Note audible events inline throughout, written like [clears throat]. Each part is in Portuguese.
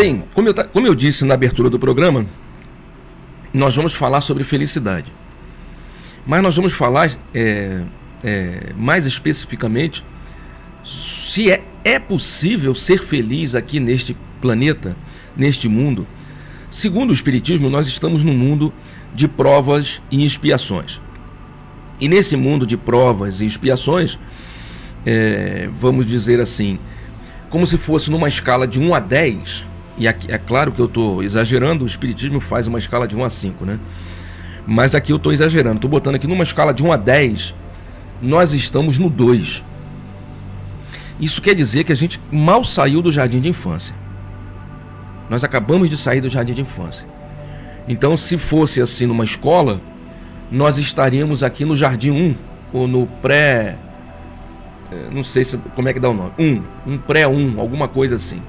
Bem, como eu, como eu disse na abertura do programa, nós vamos falar sobre felicidade. Mas nós vamos falar é, é, mais especificamente se é, é possível ser feliz aqui neste planeta, neste mundo. Segundo o Espiritismo, nós estamos num mundo de provas e expiações. E nesse mundo de provas e expiações, é, vamos dizer assim, como se fosse numa escala de 1 a 10, e aqui, é claro que eu estou exagerando, o Espiritismo faz uma escala de 1 a 5, né? Mas aqui eu estou exagerando, estou botando aqui numa escala de 1 a 10, nós estamos no 2. Isso quer dizer que a gente mal saiu do jardim de infância. Nós acabamos de sair do jardim de infância. Então, se fosse assim numa escola, nós estaríamos aqui no jardim 1, ou no pré. Eh, não sei se, como é que dá o nome. 1, um pré 1, alguma coisa assim.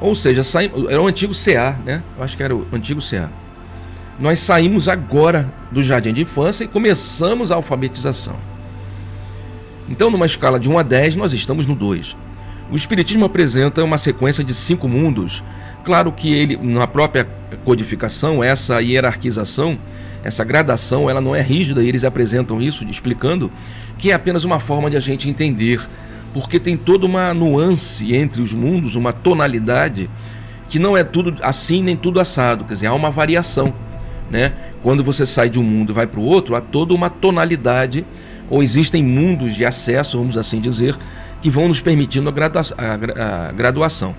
Ou seja, saímos, era o antigo CA, né? Eu acho que era o antigo CA. Nós saímos agora do jardim de infância e começamos a alfabetização. Então, numa escala de 1 a 10, nós estamos no 2. O Espiritismo apresenta uma sequência de cinco mundos. Claro que ele, na própria codificação, essa hierarquização, essa gradação, ela não é rígida e eles apresentam isso explicando que é apenas uma forma de a gente entender, porque tem toda uma nuance entre os mundos, uma tonalidade que não é tudo assim nem tudo assado, quer dizer, há uma variação, né? Quando você sai de um mundo e vai para o outro, há toda uma tonalidade ou existem mundos de acesso, vamos assim dizer, que vão nos permitindo a, gradua a, a graduação.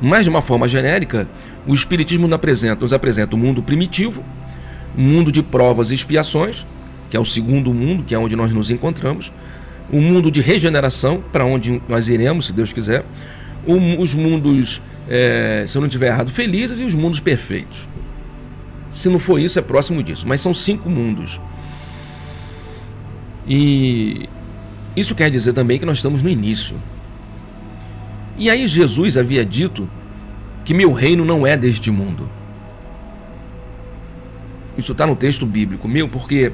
Mas de uma forma genérica, o Espiritismo nos apresenta, nos apresenta o mundo primitivo, o mundo de provas e expiações, que é o segundo mundo, que é onde nós nos encontramos, o mundo de regeneração, para onde nós iremos, se Deus quiser, os mundos, é, se eu não estiver errado, felizes e os mundos perfeitos. Se não for isso, é próximo disso. Mas são cinco mundos. E isso quer dizer também que nós estamos no início. E aí Jesus havia dito que meu reino não é deste mundo. Isso está no texto bíblico, meu, porque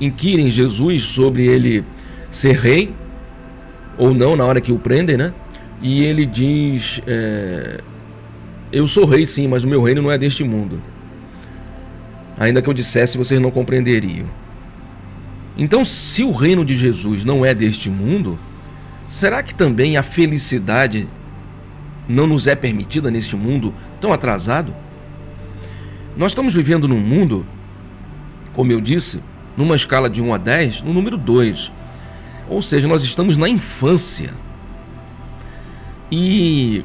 inquirem Jesus sobre ele ser rei ou não na hora que o prendem, né? E ele diz: é, Eu sou rei, sim, mas o meu reino não é deste mundo. Ainda que eu dissesse, vocês não compreenderiam. Então, se o reino de Jesus não é deste mundo, será que também a felicidade não nos é permitida neste mundo tão atrasado? Nós estamos vivendo num mundo, como eu disse, numa escala de 1 a 10, no número 2. Ou seja, nós estamos na infância. E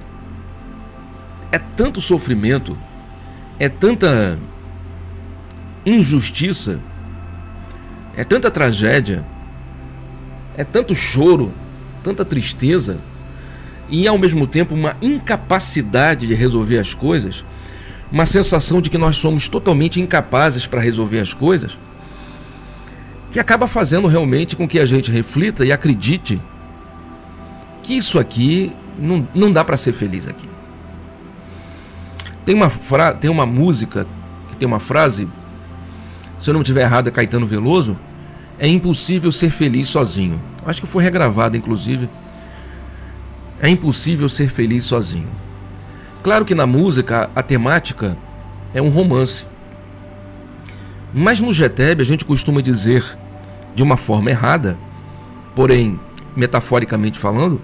é tanto sofrimento, é tanta injustiça é tanta tragédia, é tanto choro, tanta tristeza e ao mesmo tempo uma incapacidade de resolver as coisas, uma sensação de que nós somos totalmente incapazes para resolver as coisas, que acaba fazendo realmente com que a gente reflita e acredite que isso aqui não, não dá para ser feliz aqui. Tem uma, fra... tem uma música que tem uma frase se eu não estiver errado, é Caetano Veloso, é impossível ser feliz sozinho. Acho que foi regravado, inclusive. É impossível ser feliz sozinho. Claro que na música a temática é um romance. Mas no GTEB a gente costuma dizer de uma forma errada, porém metaforicamente falando,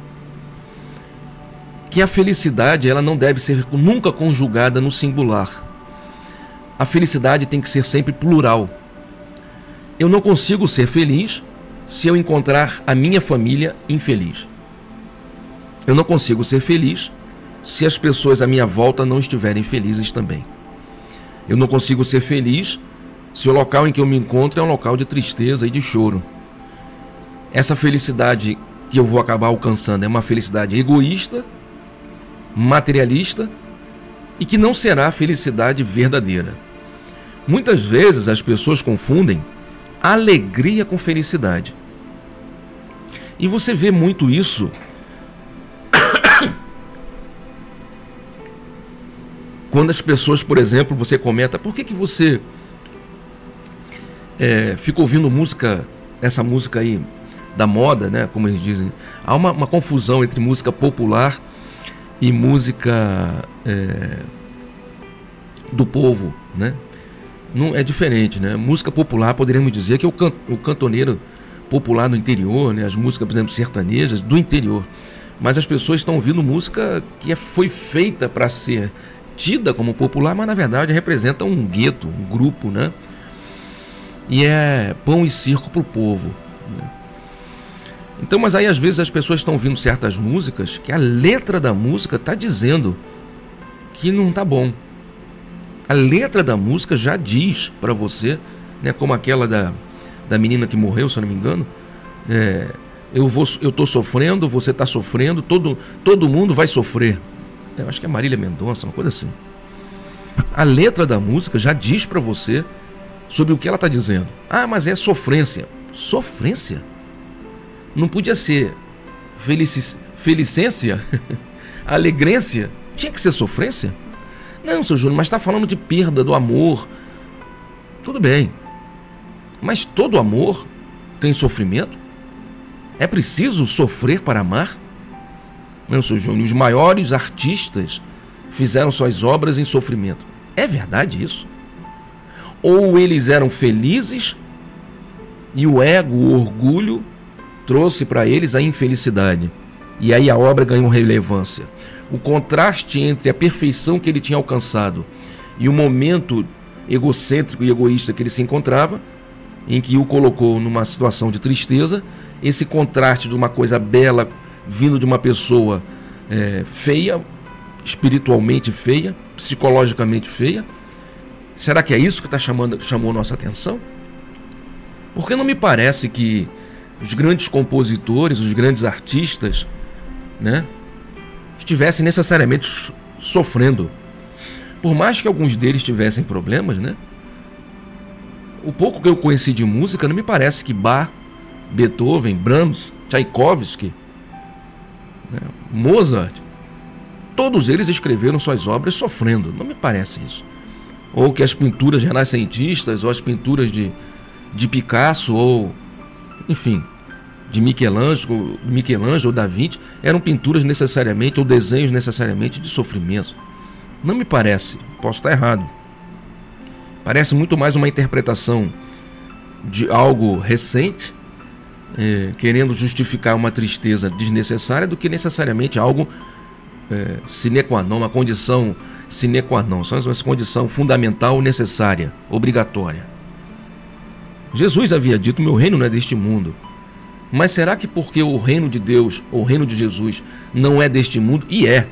que a felicidade ela não deve ser nunca conjugada no singular a felicidade tem que ser sempre plural. Eu não consigo ser feliz se eu encontrar a minha família infeliz. Eu não consigo ser feliz se as pessoas à minha volta não estiverem felizes também. Eu não consigo ser feliz se o local em que eu me encontro é um local de tristeza e de choro. Essa felicidade que eu vou acabar alcançando é uma felicidade egoísta, materialista e que não será a felicidade verdadeira. Muitas vezes as pessoas confundem alegria com felicidade. E você vê muito isso [coughs] quando as pessoas, por exemplo, você comenta, por que, que você é, ouvindo música, essa música aí da moda, né? Como eles dizem. Há uma, uma confusão entre música popular e música é, do povo, né? Não é diferente, né? Música popular, poderíamos dizer que é o, can, o cantoneiro popular no interior, né? As músicas, por exemplo, sertanejas do interior. Mas as pessoas estão ouvindo música que é, foi feita para ser tida como popular, mas na verdade representa um gueto, um grupo, né? E é pão e circo para o povo. Né? Então, mas aí às vezes as pessoas estão ouvindo certas músicas que a letra da música está dizendo que não tá bom. A letra da música já diz para você, né, como aquela da, da menina que morreu, se eu não me engano, é, eu vou, eu tô sofrendo, você está sofrendo, todo, todo mundo vai sofrer. Eu acho que é Marília Mendonça, uma coisa assim. A letra da música já diz para você sobre o que ela está dizendo. Ah, mas é sofrência. Sofrência? Não podia ser felicência? [laughs] Alegrência? Tinha que ser sofrência? Não, seu Júnior, mas está falando de perda do amor. Tudo bem. Mas todo amor tem sofrimento? É preciso sofrer para amar? Não, seu Júnior, os maiores artistas fizeram suas obras em sofrimento. É verdade isso? Ou eles eram felizes e o ego, o orgulho, trouxe para eles a infelicidade. E aí a obra ganhou relevância. O contraste entre a perfeição que ele tinha alcançado e o momento egocêntrico e egoísta que ele se encontrava, em que o colocou numa situação de tristeza, esse contraste de uma coisa bela vindo de uma pessoa é, feia, espiritualmente feia, psicologicamente feia. Será que é isso que tá chamando, chamou nossa atenção? Porque não me parece que os grandes compositores, os grandes artistas, né, estivessem necessariamente sofrendo. Por mais que alguns deles tivessem problemas, né? O pouco que eu conheci de música não me parece que Bach, Beethoven, Brahms, Tchaikovsky, né, Mozart, todos eles escreveram suas obras sofrendo. Não me parece isso. Ou que as pinturas renascentistas, ou as pinturas de, de Picasso, ou enfim, de Michelangelo, Michelangelo ou Da Vinci, eram pinturas necessariamente ou desenhos necessariamente de sofrimento. Não me parece, posso estar errado. Parece muito mais uma interpretação de algo recente, é, querendo justificar uma tristeza desnecessária, do que necessariamente algo é, sine qua non, uma condição sine qua non, são uma condição fundamental, necessária, obrigatória. Jesus havia dito: Meu reino não é deste mundo. Mas será que porque o reino de Deus, o reino de Jesus, não é deste mundo? E é.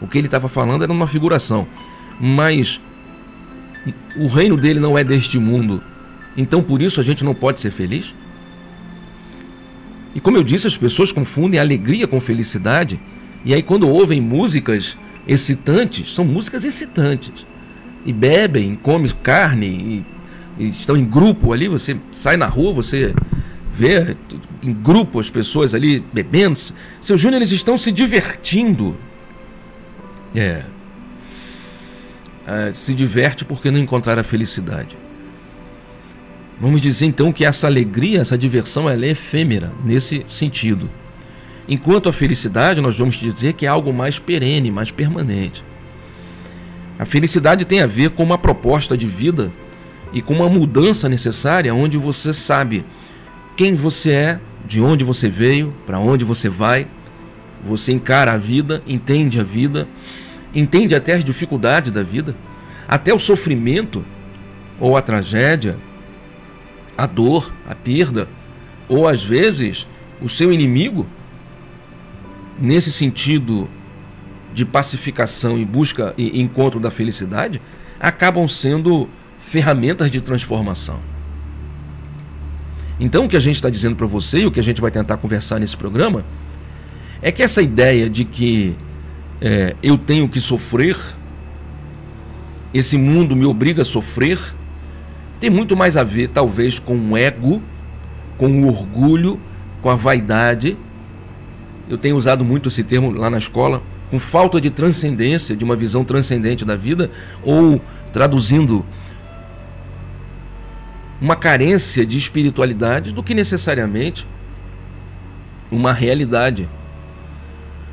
O que ele estava falando era uma figuração. Mas o reino dele não é deste mundo. Então por isso a gente não pode ser feliz? E como eu disse, as pessoas confundem alegria com felicidade. E aí quando ouvem músicas excitantes, são músicas excitantes. E bebem, comem carne, e estão em grupo ali, você sai na rua, você vê em grupo as pessoas ali bebendo. Seu Júnior, eles estão se divertindo. É. é. Se diverte porque não encontrar a felicidade. Vamos dizer então que essa alegria, essa diversão, ela é efêmera nesse sentido. Enquanto a felicidade, nós vamos dizer que é algo mais perene, mais permanente. A felicidade tem a ver com uma proposta de vida e com uma mudança necessária onde você sabe quem você é, de onde você veio, para onde você vai. Você encara a vida, entende a vida, entende até as dificuldades da vida, até o sofrimento ou a tragédia, a dor, a perda, ou às vezes o seu inimigo. Nesse sentido de pacificação e busca e encontro da felicidade, acabam sendo ferramentas de transformação. Então, o que a gente está dizendo para você e o que a gente vai tentar conversar nesse programa é que essa ideia de que é, eu tenho que sofrer, esse mundo me obriga a sofrer, tem muito mais a ver, talvez, com o ego, com o orgulho, com a vaidade. Eu tenho usado muito esse termo lá na escola, com falta de transcendência, de uma visão transcendente da vida, ou traduzindo uma carência de espiritualidade do que necessariamente uma realidade.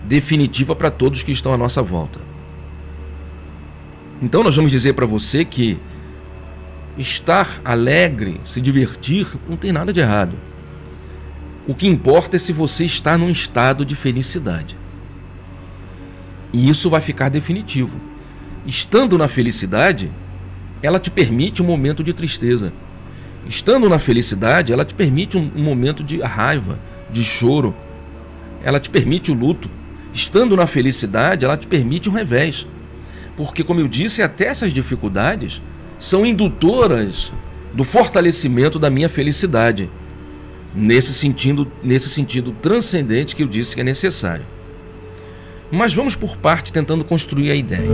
definitiva para todos que estão à nossa volta. Então nós vamos dizer para você que estar alegre, se divertir, não tem nada de errado. O que importa é se você está num estado de felicidade. E isso vai ficar definitivo. Estando na felicidade, ela te permite um momento de tristeza. Estando na felicidade, ela te permite um, momento de raiva, de choro. Ela te permite o luto. Estando na felicidade, ela te permite um revés. Porque, como eu disse, até essas dificuldades são indutoras do fortalecimento da minha felicidade. Nesse sentido, nesse sentido transcendente que eu disse que é necessário. Mas vamos por parte tentando construir a ideia.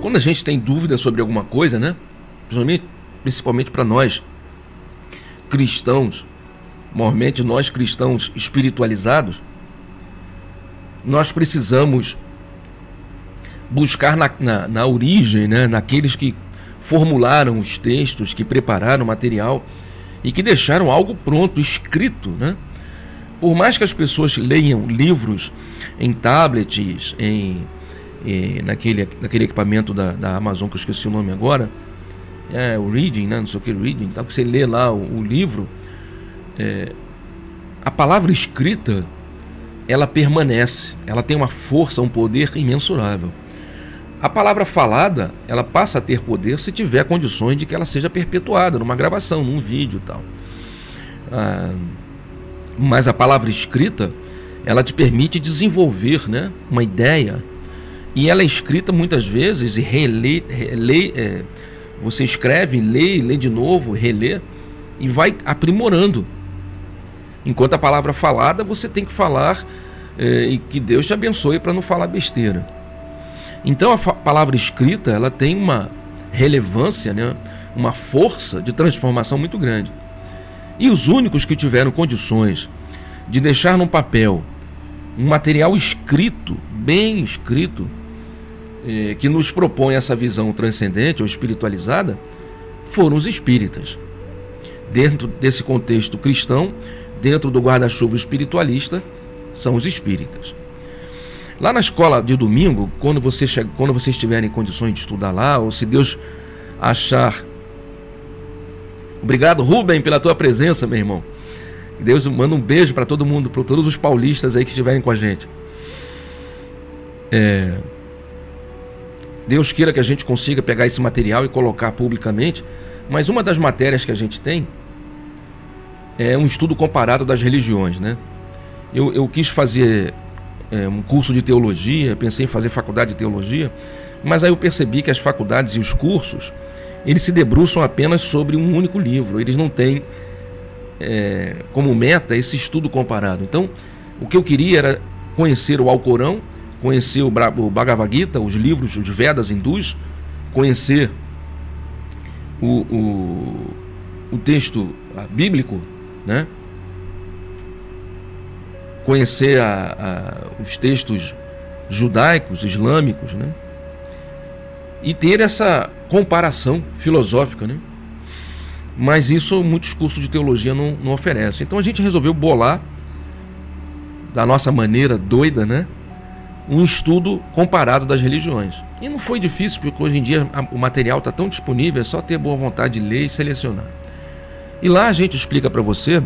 Quando a gente tem dúvida sobre alguma coisa, né? principalmente, principalmente para nós cristãos, normalmente nós cristãos espiritualizados, nós precisamos buscar na, na, na, origem, né, naqueles que formularam os textos, que prepararam o material e que deixaram algo pronto, escrito. Né? Por mais que as pessoas leiam livros em tablets, em, em naquele, naquele equipamento da, da Amazon, que eu esqueci o nome agora, é, o reading, né? não sei o que, reading, tal, que você lê lá o, o livro, é, a palavra escrita, ela permanece, ela tem uma força, um poder imensurável. A palavra falada, ela passa a ter poder se tiver condições de que ela seja perpetuada numa gravação, num vídeo tal. Ah, mas a palavra escrita, ela te permite desenvolver né, uma ideia. E ela é escrita muitas vezes e relê, relê é, você escreve, lê, lê de novo, relê e vai aprimorando. Enquanto a palavra falada, você tem que falar eh, e que Deus te abençoe para não falar besteira. Então a palavra escrita ela tem uma relevância, né? uma força de transformação muito grande. E os únicos que tiveram condições de deixar num papel um material escrito, bem escrito, eh, que nos propõe essa visão transcendente ou espiritualizada foram os espíritas. Dentro desse contexto cristão, dentro do guarda-chuva espiritualista, são os espíritas. Lá na escola de domingo, quando você chega, quando vocês tiverem condições de estudar lá, ou se Deus achar. Obrigado, Rubem, pela tua presença, meu irmão. Deus manda um beijo para todo mundo, para todos os paulistas aí que estiverem com a gente. É, Deus queira que a gente consiga pegar esse material e colocar publicamente, mas uma das matérias que a gente tem é um estudo comparado das religiões, né? Eu, eu quis fazer é, um curso de teologia, pensei em fazer faculdade de teologia, mas aí eu percebi que as faculdades e os cursos eles se debruçam apenas sobre um único livro, eles não têm é, como meta esse estudo comparado. Então, o que eu queria era conhecer o Alcorão conhecer o Bhagavad Gita, os livros, os Vedas hindus, conhecer o, o, o texto bíblico, né? conhecer a, a, os textos judaicos, islâmicos, né? e ter essa comparação filosófica. Né? Mas isso muitos cursos de teologia não, não oferecem. Então a gente resolveu bolar da nossa maneira doida, né? um estudo comparado das religiões. E não foi difícil, porque hoje em dia o material está tão disponível, é só ter boa vontade de ler e selecionar. E lá a gente explica para você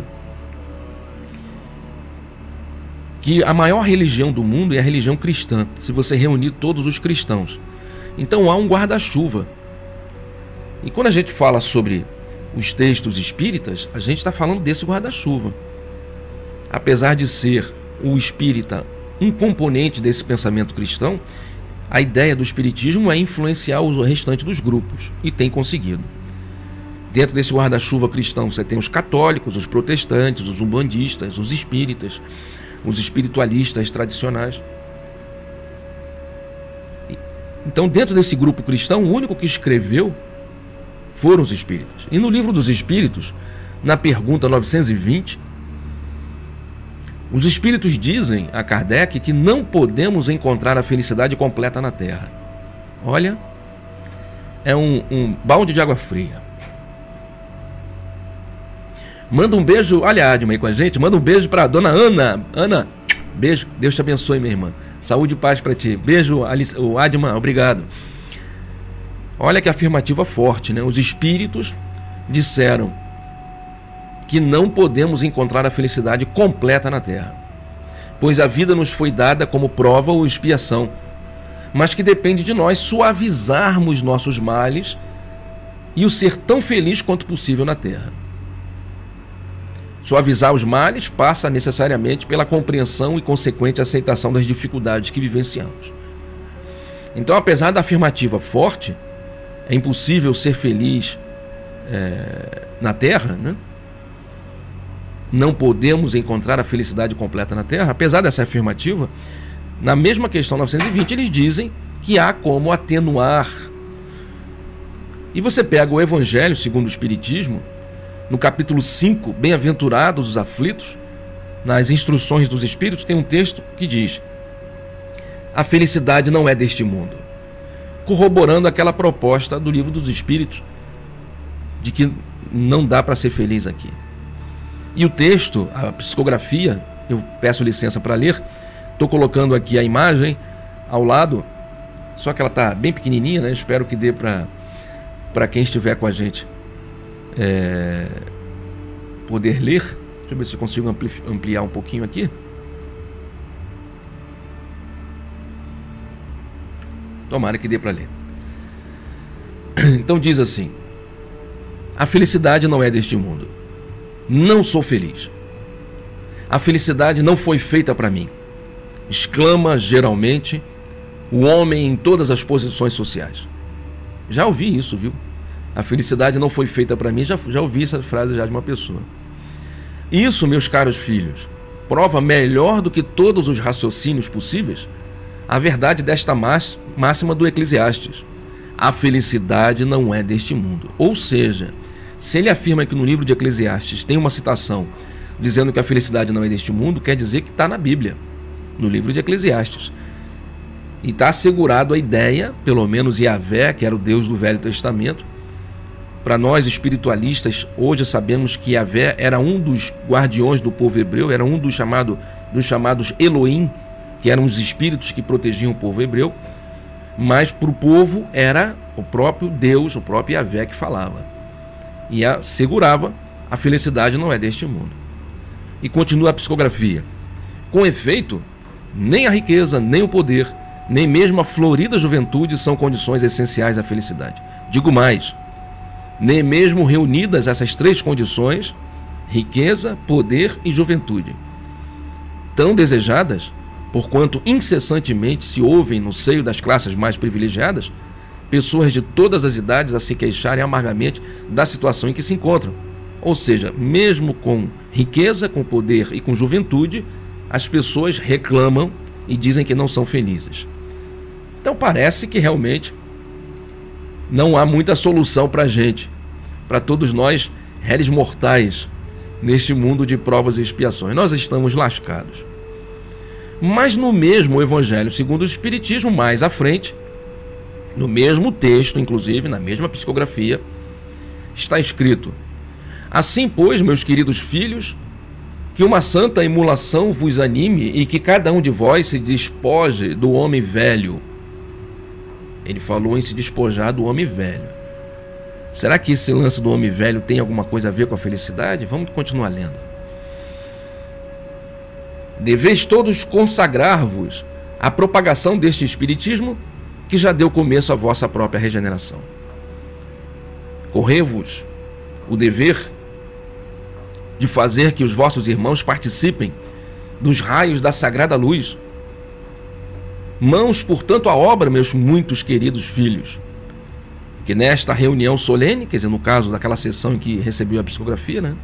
que a maior religião do mundo é a religião cristã, se você reunir todos os cristãos. Então há um guarda-chuva. E quando a gente fala sobre os textos espíritas, a gente está falando desse guarda-chuva. Apesar de ser o espírita um componente desse pensamento cristão, a ideia do espiritismo é influenciar o restante dos grupos e tem conseguido. Dentro desse guarda-chuva cristão, você tem os católicos, os protestantes, os umbandistas, os espíritas, os espiritualistas tradicionais. Então, dentro desse grupo cristão, o único que escreveu foram os espíritas. E no livro dos espíritos, na pergunta 920, Os espíritos dizem a Kardec que não podemos encontrar a felicidade completa na Terra. Olha, é um, um balde de água fria. Manda um beijo, olha a Adma aí com a gente, manda um beijo para dona Ana. Ana, beijo, Deus te abençoe, minha irmã. Saúde e paz para ti. Beijo, Alice, o Adma, obrigado. Olha que afirmativa forte, né? Os espíritos disseram que não podemos encontrar a felicidade completa na Terra, pois a vida nos foi dada como prova ou expiação, mas que depende de nós suavizarmos nossos males e o ser tão feliz quanto possível na Terra. Suavizar os males passa necessariamente pela compreensão e consequente aceitação das dificuldades que vivenciamos. Então, apesar da afirmativa forte, é impossível ser feliz é, na Terra, né? não podemos encontrar a felicidade completa na Terra, apesar dessa afirmativa, na mesma questão 920 eles dizem que há como atenuar. E você pega o Evangelho segundo o Espiritismo, no capítulo 5, Bem-aventurados os aflitos, nas instruções dos Espíritos, tem um texto que diz: A felicidade não é deste mundo. Corroborando aquela proposta do livro dos Espíritos, de que não dá para ser feliz aqui. E o texto, a psicografia, eu peço licença para ler, estou colocando aqui a imagem ao lado, só que ela está bem pequenininha, né? Espero que dê para quem estiver com a gente é, poder ler. Deixa eu ver se eu consigo ampliar um pouquinho aqui. Tomara que dê para ler. [clears throat] Então diz assim: A felicidade não é deste mundo não sou feliz. A felicidade não foi feita para mim. Exclama geralmente o homem em todas as posições sociais. Já ouvi isso, viu? A felicidade não foi feita para mim, já, já ouvi essa frase já de uma pessoa. Isso, meus caros filhos, prova melhor do que todos os raciocínios possíveis a verdade desta máxima do Eclesiastes. A felicidade não é deste mundo. Ou seja, se ele afirma que no livro de Eclesiastes tem uma citação dizendo que a felicidade não é deste mundo, quer dizer que está na Bíblia, no livro de Eclesiastes. E está assegurado a ideia, pelo menos Yahvé, que era o Deus do Velho Testamento. Para nós espiritualistas, hoje sabemos que Yahvé era um dos guardiões do povo hebreu, era um dos, chamado, dos chamados Elohim, que eram os espíritos que protegiam o povo hebreu. Mas para o povo era o próprio Deus, o próprio Yahvé que falava e assegurava a felicidade não é deste mundo. E continua a psicografia. Com efeito, nem a riqueza, nem o poder, nem mesmo a florida juventude são condições essenciais à felicidade. Digo mais, nem mesmo reunidas essas três condições, riqueza, poder e juventude, tão desejadas, porquanto incessantemente se ouvem no seio das classes mais privilegiadas, pessoas de todas as idades a se queixarem amargamente da situação em que se encontram. Ou seja, mesmo com riqueza, com poder e com juventude, as pessoas reclamam e dizem que não são felizes. Então parece que realmente não há muita solução para a gente, para todos nós, réis mortais, neste mundo de provas e expiações. Nós estamos lascados. Mas no mesmo Evangelho segundo o Espiritismo, mais à frente, no mesmo texto, inclusive, na mesma psicografia, está escrito: Assim, pois, meus queridos filhos, que uma santa emulação vos anime e que cada um de vós se despoje do homem velho. Ele falou em se despojar do homem velho. Será que esse lance do homem velho tem alguma coisa a ver com a felicidade? Vamos continuar lendo. Deveis todos consagrar-vos à propagação deste espiritismo que já deu começo à vossa própria regeneração. Correi-vos o dever de fazer que os vossos irmãos participem dos raios da sagrada luz. Mãos, portanto, à obra, meus muitos queridos filhos, que nesta reunião solene, quer dizer, no caso daquela sessão em que recebeu a psicografia, né?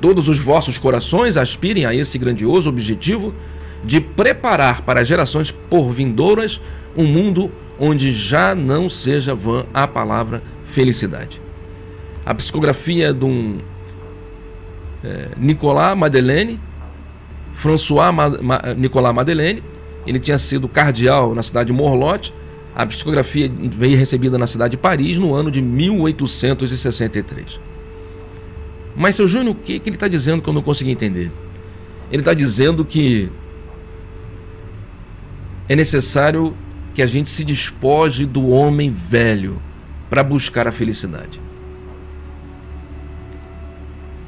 Todos os vossos corações aspirem a esse grandioso objetivo de preparar para gerações por vindouras um mundo onde já não seja vã a palavra felicidade. A psicografia de um é, Nicolas Madeleine, François Nicolas Madeleine. Ele tinha sido cardeal na cidade de Morlote. A psicografia veio recebida na cidade de Paris no ano de 1863. Mas, seu Júnior, o que, que ele está dizendo que eu não consegui entender? Ele está dizendo que é necessário que a gente se despoje do homem velho para buscar a felicidade.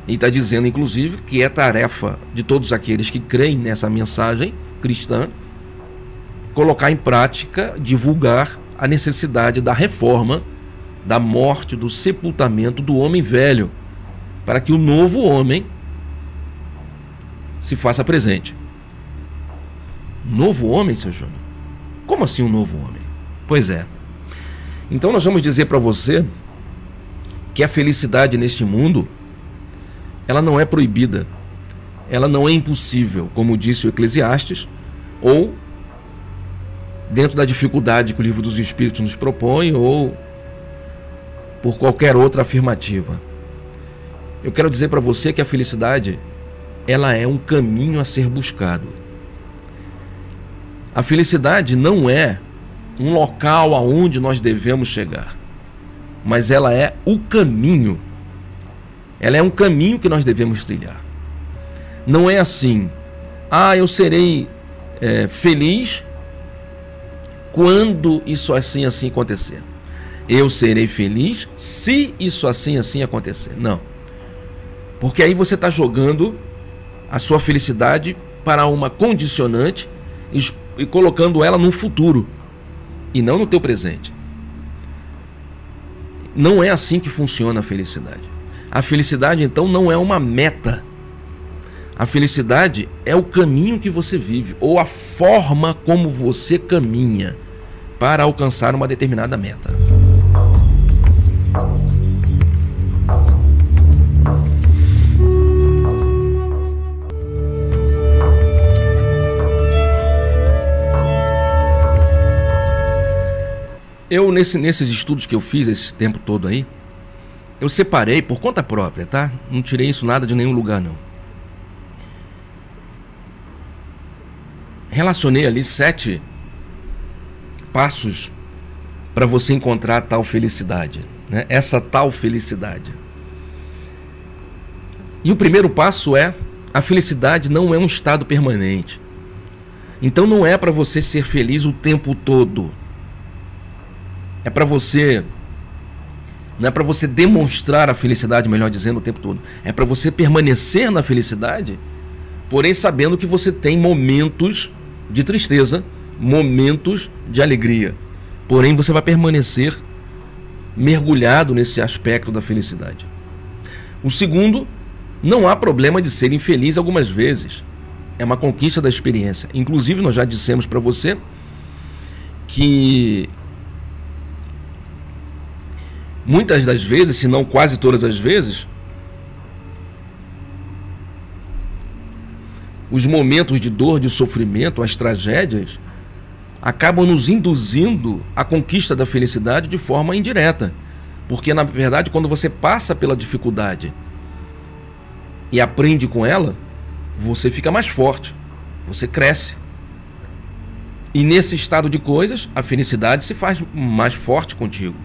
E está dizendo, inclusive, que é tarefa de todos aqueles que creem nessa mensagem cristã colocar em prática, divulgar a necessidade da reforma, da morte, do sepultamento do homem velho, para que o novo homem se faça presente. Novo homem, seu Júnior? Como assim um novo homem? Pois é. Então nós vamos dizer para você que a felicidade neste mundo ela não é proibida, ela não é impossível, como disse o Eclesiastes, ou dentro da dificuldade que o livro dos Espíritos nos propõe, ou por qualquer outra afirmativa. Eu quero dizer para você que a felicidade ela é um caminho a ser buscado. A felicidade não é um local aonde nós devemos chegar, mas ela é o caminho ela é um caminho que nós devemos trilhar. Não é assim, ah, eu serei é, feliz quando isso assim assim acontecer. Eu serei feliz se isso assim assim acontecer. Não. Porque aí você está jogando a sua felicidade para uma condicionante e, colocando ela no futuro e não no teu presente. Não é assim que funciona a felicidade. A felicidade, então, não é uma meta. A felicidade é o caminho que você vive, ou a forma como você caminha para alcançar uma determinada meta. Eu, nesse, nesses estudos que eu fiz esse tempo todo aí, eu separei por conta própria, tá? Não tirei isso nada de nenhum lugar, não. Relacionei ali sete passos para você encontrar tal felicidade, né? Essa tal felicidade. E o primeiro passo é: a felicidade não é um estado permanente. Então não é para você ser feliz o tempo todo. É para você não é para você demonstrar a felicidade, melhor dizendo, o tempo todo. É para você permanecer na felicidade, porém sabendo que você tem momentos de tristeza, momentos de alegria. Porém, você vai permanecer mergulhado nesse aspecto da felicidade. O segundo, não há problema de ser infeliz algumas vezes. É uma conquista da experiência. Inclusive, nós já dissemos para você que muitas das vezes, se não quase todas as vezes, os momentos de dor, de sofrimento, as tragédias, acabam nos induzindo à conquista da felicidade de forma indireta. Porque, na verdade, quando você passa pela dificuldade e aprende com ela, você fica mais forte, você cresce. E nesse estado de coisas, a felicidade se faz mais forte contigo.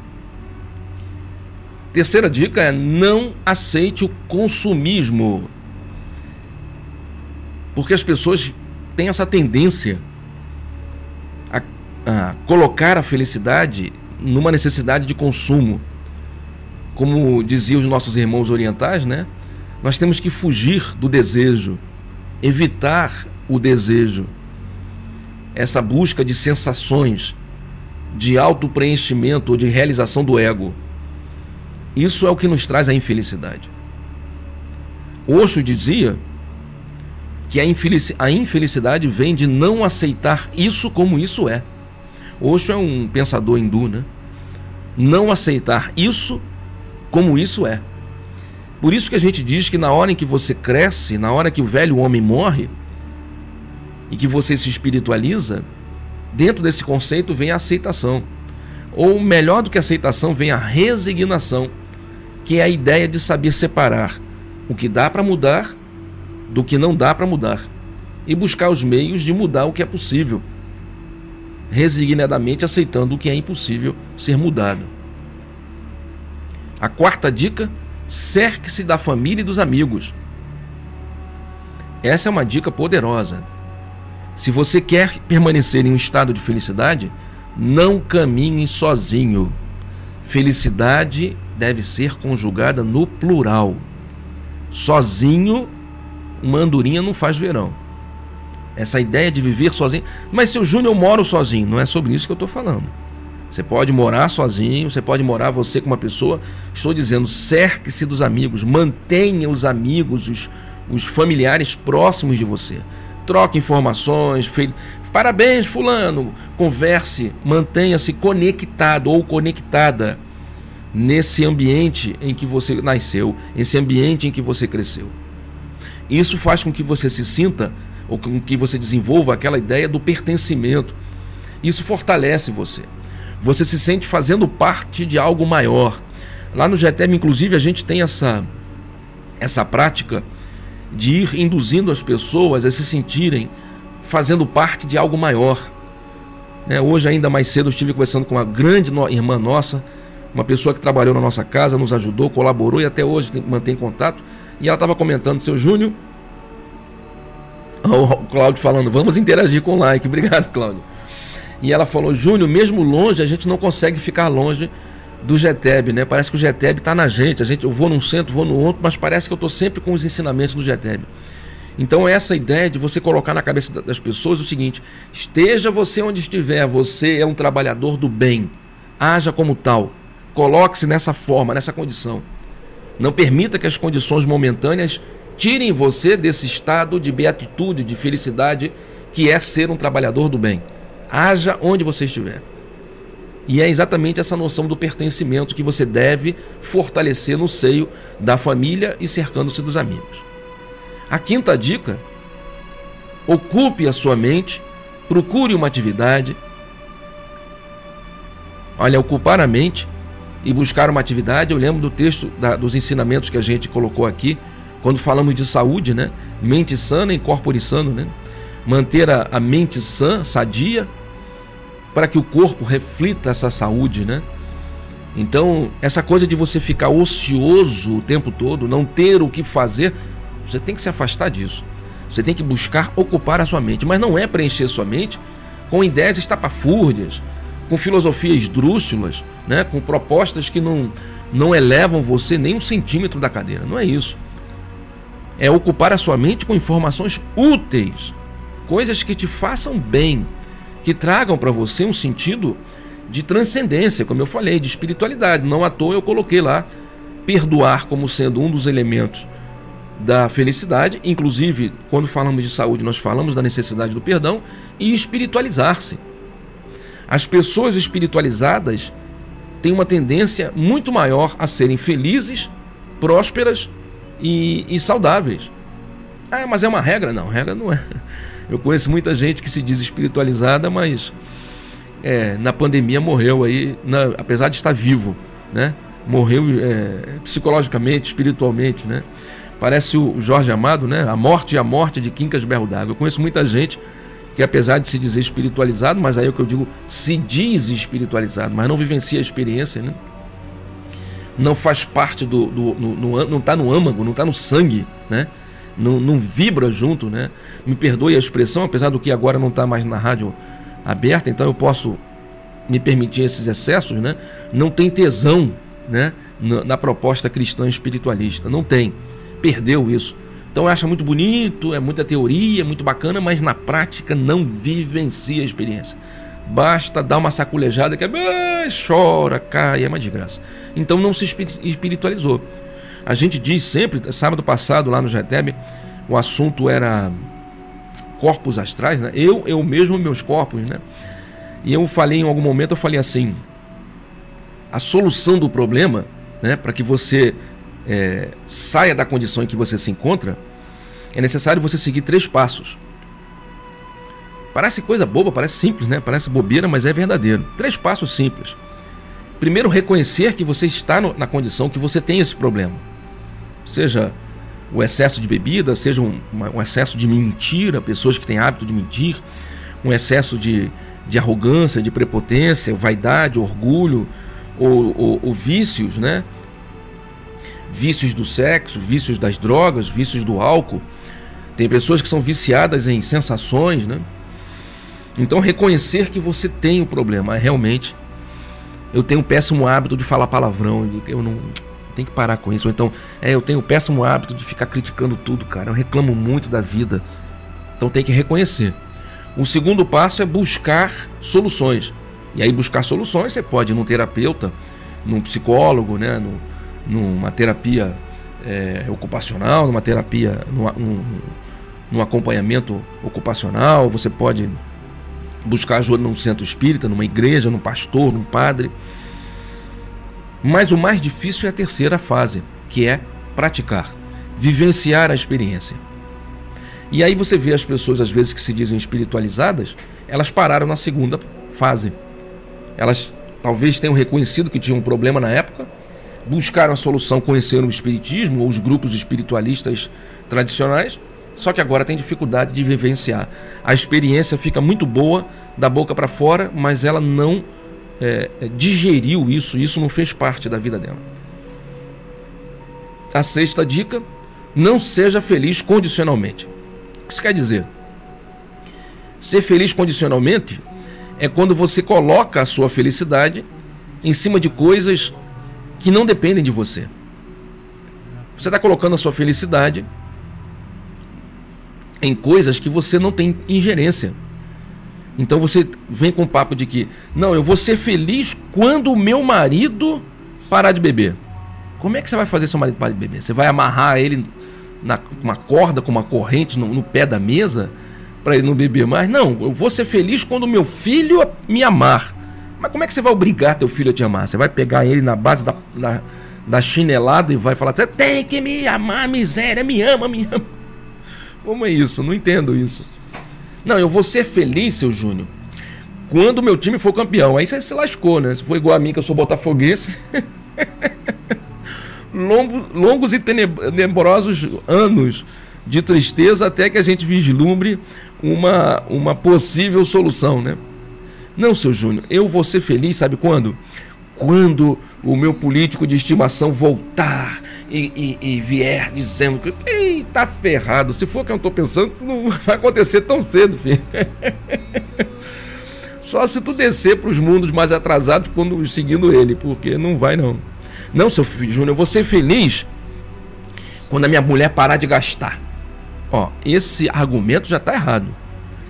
Terceira dica é não aceite o consumismo. Porque as pessoas têm essa tendência a, a colocar a felicidade numa necessidade de consumo. Como diziam os nossos irmãos orientais, né? Nós temos que fugir do desejo, evitar o desejo, essa busca de sensações, de autopreenchimento ou de realização do ego. Isso é o que nos traz a infelicidade. Osho dizia que a infelicidade vem de não aceitar isso como isso é. Osho é um pensador hindu, né? Não aceitar isso como isso é. Por isso que a gente diz que na hora em que você cresce, na hora que o velho homem morre e que você se espiritualiza, dentro desse conceito vem a aceitação. Ou melhor do que a aceitação, vem a resignação que é a ideia de saber separar o que dá para mudar do que não dá para mudar. e buscar os meios de mudar o que é possível, resignadamente aceitando o que é impossível ser mudado. A quarta dica: cerque-se da família e dos amigos. Essa é uma dica poderosa. Se você quer permanecer em um estado de felicidade, não caminhe sozinho. Felicidade deve ser conjugada no plural. Sozinho, uma andorinha não faz verão. Essa ideia de viver sozinho. Mas se o Júnior mora sozinho, não é sobre isso que eu estou falando. Você pode morar sozinho, você pode morar você com uma pessoa. Estou dizendo, cerque-se dos amigos, mantenha os amigos, os, os familiares próximos de você. Troque informações, fe... parabéns, fulano. Converse, mantenha-se conectado ou conectada nesse ambiente em que você nasceu, esse ambiente em que você cresceu. Isso faz com que você se sinta ou com que você desenvolva aquela ideia do pertencimento. Isso fortalece você. Você se sente fazendo parte de algo maior. Lá no GTM, inclusive, a gente tem essa essa prática de ir induzindo as pessoas a se sentirem fazendo parte de algo maior. Né? Hoje, ainda mais cedo, eu estive conversando com uma grande irmã nossa, uma pessoa que trabalhou na nossa casa, nos ajudou, colaborou e até hoje mantém contato. E ela estava comentando, seu Júnior, [laughs] o Cláudio falando, vamos interagir com o like. [laughs] Obrigado, Cláudio. E ela falou, Júnior, mesmo longe, a gente não consegue ficar longe do GTEB, né? Parece que o GTEB está na gente. A gente, eu vou num centro, vou no outro, mas parece que eu estou sempre com os ensinamentos do GTEB. Então essa ideia de você colocar na cabeça das pessoas o seguinte: esteja você onde estiver, você é um trabalhador do bem. Haja como tal. Coloque-se nessa forma, nessa condição. Não permita que as condições momentâneas tirem você desse estado de beatitude, de felicidade que é ser um trabalhador do bem. Haja onde você estiver. E é exatamente essa noção do pertencimento que você deve fortalecer no seio da família e cercando-se dos amigos. A quinta dica: ocupe a sua mente, procure uma atividade. Olha, ocupar a mente e buscar uma atividade. Eu lembro do texto da, dos ensinamentos que a gente colocou aqui, quando falamos de saúde, né? Mente sana e corpo sano, né? Manter a, a mente sã, sadia, para que o corpo reflita essa saúde, né? Então, essa coisa de você ficar ocioso o tempo todo, não ter o que fazer, você tem que se afastar disso. Você tem que buscar ocupar a sua mente, mas não é preencher sua mente com ideias estapafúrdias, com filosofias esdrúxulas, né? com propostas que não, não elevam você nem um centímetro da cadeira. Não é isso. É ocupar a sua mente com informações úteis, coisas que te façam bem, que tragam para você um sentido de transcendência, como eu falei, de espiritualidade. Não à toa eu coloquei lá perdoar como sendo um dos elementos da felicidade, inclusive quando falamos de saúde, nós falamos da necessidade do perdão e espiritualizar-se. As pessoas espiritualizadas têm uma tendência muito maior a serem felizes, prósperas e, e saudáveis. Ah, mas é uma regra? Não, regra não é. Eu conheço muita gente que se diz espiritualizada, mas é, na pandemia morreu aí, na, apesar de estar vivo, né? Morreu é, psicologicamente, espiritualmente, né? Parece o Jorge Amado, né? A morte e a morte de Quincas Berro d'Água. Eu conheço muita gente que apesar de se dizer espiritualizado, mas aí é o que eu digo, se diz espiritualizado, mas não vivencia a experiência, né? Não faz parte do, do, no, não está no âmago, não está no sangue, né? não, não vibra junto, né? Me perdoe a expressão, apesar do que agora não está mais na rádio aberta, então eu posso me permitir esses excessos, né? Não tem tesão, né? Na, na proposta cristã espiritualista, não tem. Perdeu isso. Então acha muito bonito, é muita teoria, muito bacana, mas na prática não vivencia a experiência. Basta dar uma saculejada que é, chora, cai, é uma desgraça. Então não se espiritualizou. A gente diz sempre, sábado passado lá no GTEB, o assunto era corpos astrais, né? Eu, eu mesmo, meus corpos, né? E eu falei em algum momento, eu falei assim, a solução do problema, né, para que você é, saia da condição em que você se encontra, é necessário você seguir três passos. Parece coisa boba, parece simples, né? Parece bobeira, mas é verdadeiro. Três passos simples. Primeiro, reconhecer que você está no, na condição que você tem esse problema seja o excesso de bebida, seja um, um excesso de mentira, pessoas que têm hábito de mentir, um excesso de, de arrogância, de prepotência, vaidade, orgulho, ou, ou, ou vícios, né? Vícios do sexo, vícios das drogas, vícios do álcool. Tem pessoas que são viciadas em sensações, né? Então reconhecer que você tem o problema, é realmente eu tenho um péssimo hábito de falar palavrão, eu não tem que parar com isso. Ou então, é, eu tenho o péssimo hábito de ficar criticando tudo, cara. Eu reclamo muito da vida. Então tem que reconhecer. O segundo passo é buscar soluções. E aí buscar soluções você pode ir num terapeuta, num psicólogo, né, num, numa terapia é, ocupacional, numa terapia, num acompanhamento ocupacional. Você pode buscar ajuda num centro espírita, numa igreja, num pastor, num padre. Mas o mais difícil é a terceira fase, que é praticar, vivenciar a experiência. E aí você vê as pessoas, às vezes, que se dizem espiritualizadas, elas pararam na segunda fase. Elas talvez tenham reconhecido que tinham um problema na época, buscaram a solução, conheceram o espiritismo ou os grupos espiritualistas tradicionais, só que agora tem dificuldade de vivenciar. A experiência fica muito boa da boca para fora, mas ela não é, é, digeriu isso, isso não fez parte da vida dela. A sexta dica: não seja feliz condicionalmente. O que isso quer dizer? Ser feliz condicionalmente é quando você coloca a sua felicidade em cima de coisas que não dependem de você. Você está colocando a sua felicidade em coisas que você não tem ingerência. Então você vem com o papo de que, não, eu vou ser feliz quando o meu marido parar de beber. Como é que você vai fazer seu marido parar de beber? Você vai amarrar ele na uma corda com uma corrente no, no pé da mesa para ele não beber mais? Não, eu vou ser feliz quando o meu filho me amar. Mas como é que você vai obrigar teu filho a te amar? Você vai pegar ele na base da, da, da chinelada e vai falar: você tem que me amar, miséria, me ama, me ama. Como é isso? Não entendo isso. Não, eu vou ser feliz, seu Júnior, quando o meu time for campeão. Aí você se lascou, né? Se for igual a mim, que eu sou botafoguense. [laughs] longos e tenebrosos anos de tristeza até que a gente vislumbre uma, uma possível solução, né? Não, seu Júnior, eu vou ser feliz, sabe quando? Quando o meu político de estimação voltar e, e, e vier dizendo que tá ferrado, se for o que eu estou pensando, isso não vai acontecer tão cedo, filho. [laughs] Só se tu descer para os mundos mais atrasados quando seguindo ele, porque não vai não. Não, seu filho Júnior, eu vou ser feliz quando a minha mulher parar de gastar. Ó, esse argumento já está errado.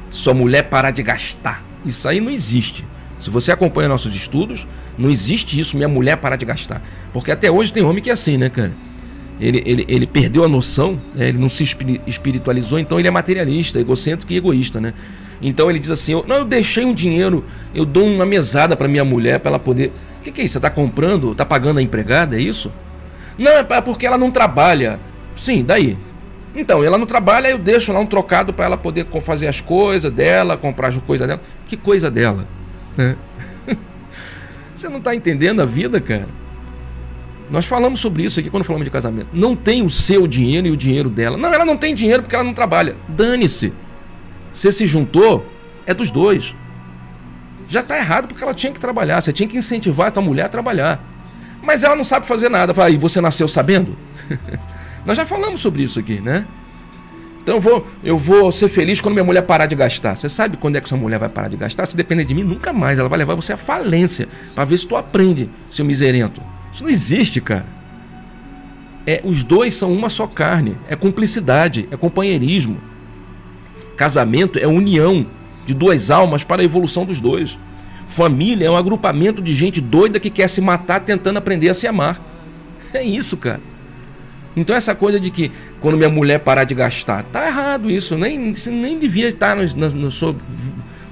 Sua mulher parar de gastar. Isso aí não existe. Se você acompanha nossos estudos, não existe isso, minha mulher parar de gastar. Porque até hoje tem homem que é assim, né, cara? Ele, ele, ele perdeu a noção, né? ele não se espiritualizou, então ele é materialista, egocêntrico e egoísta, né? Então ele diz assim: eu, Não, eu deixei um dinheiro, eu dou uma mesada para minha mulher para ela poder. O que, que é isso? Você está comprando, está pagando a empregada, é isso? Não, é porque ela não trabalha. Sim, daí. Então, ela não trabalha, eu deixo lá um trocado para ela poder fazer as coisas dela, comprar as coisas dela. Que coisa dela? Né? [laughs] Você não está entendendo a vida, cara? Nós falamos sobre isso aqui quando falamos de casamento. Não tem o seu dinheiro e o dinheiro dela. Não, ela não tem dinheiro porque ela não trabalha. Dane-se. Você se juntou, é dos dois. Já está errado porque ela tinha que trabalhar. Você tinha que incentivar a tua mulher a trabalhar. Mas ela não sabe fazer nada. Fala, e você nasceu sabendo? [laughs] Nós já falamos sobre isso aqui, né? Então eu vou, eu vou ser feliz quando minha mulher parar de gastar. Você sabe quando é que sua mulher vai parar de gastar? Se depender de mim, nunca mais. Ela vai levar você à falência. Para ver se tu aprende, seu miserento. Isso não existe, cara. É, os dois são uma só carne. É cumplicidade, é companheirismo. Casamento é união de duas almas para a evolução dos dois. Família é um agrupamento de gente doida que quer se matar tentando aprender a se amar. É isso, cara. Então essa coisa de que quando minha mulher parar de gastar, tá errado isso, nem, isso nem devia estar no, no, no seu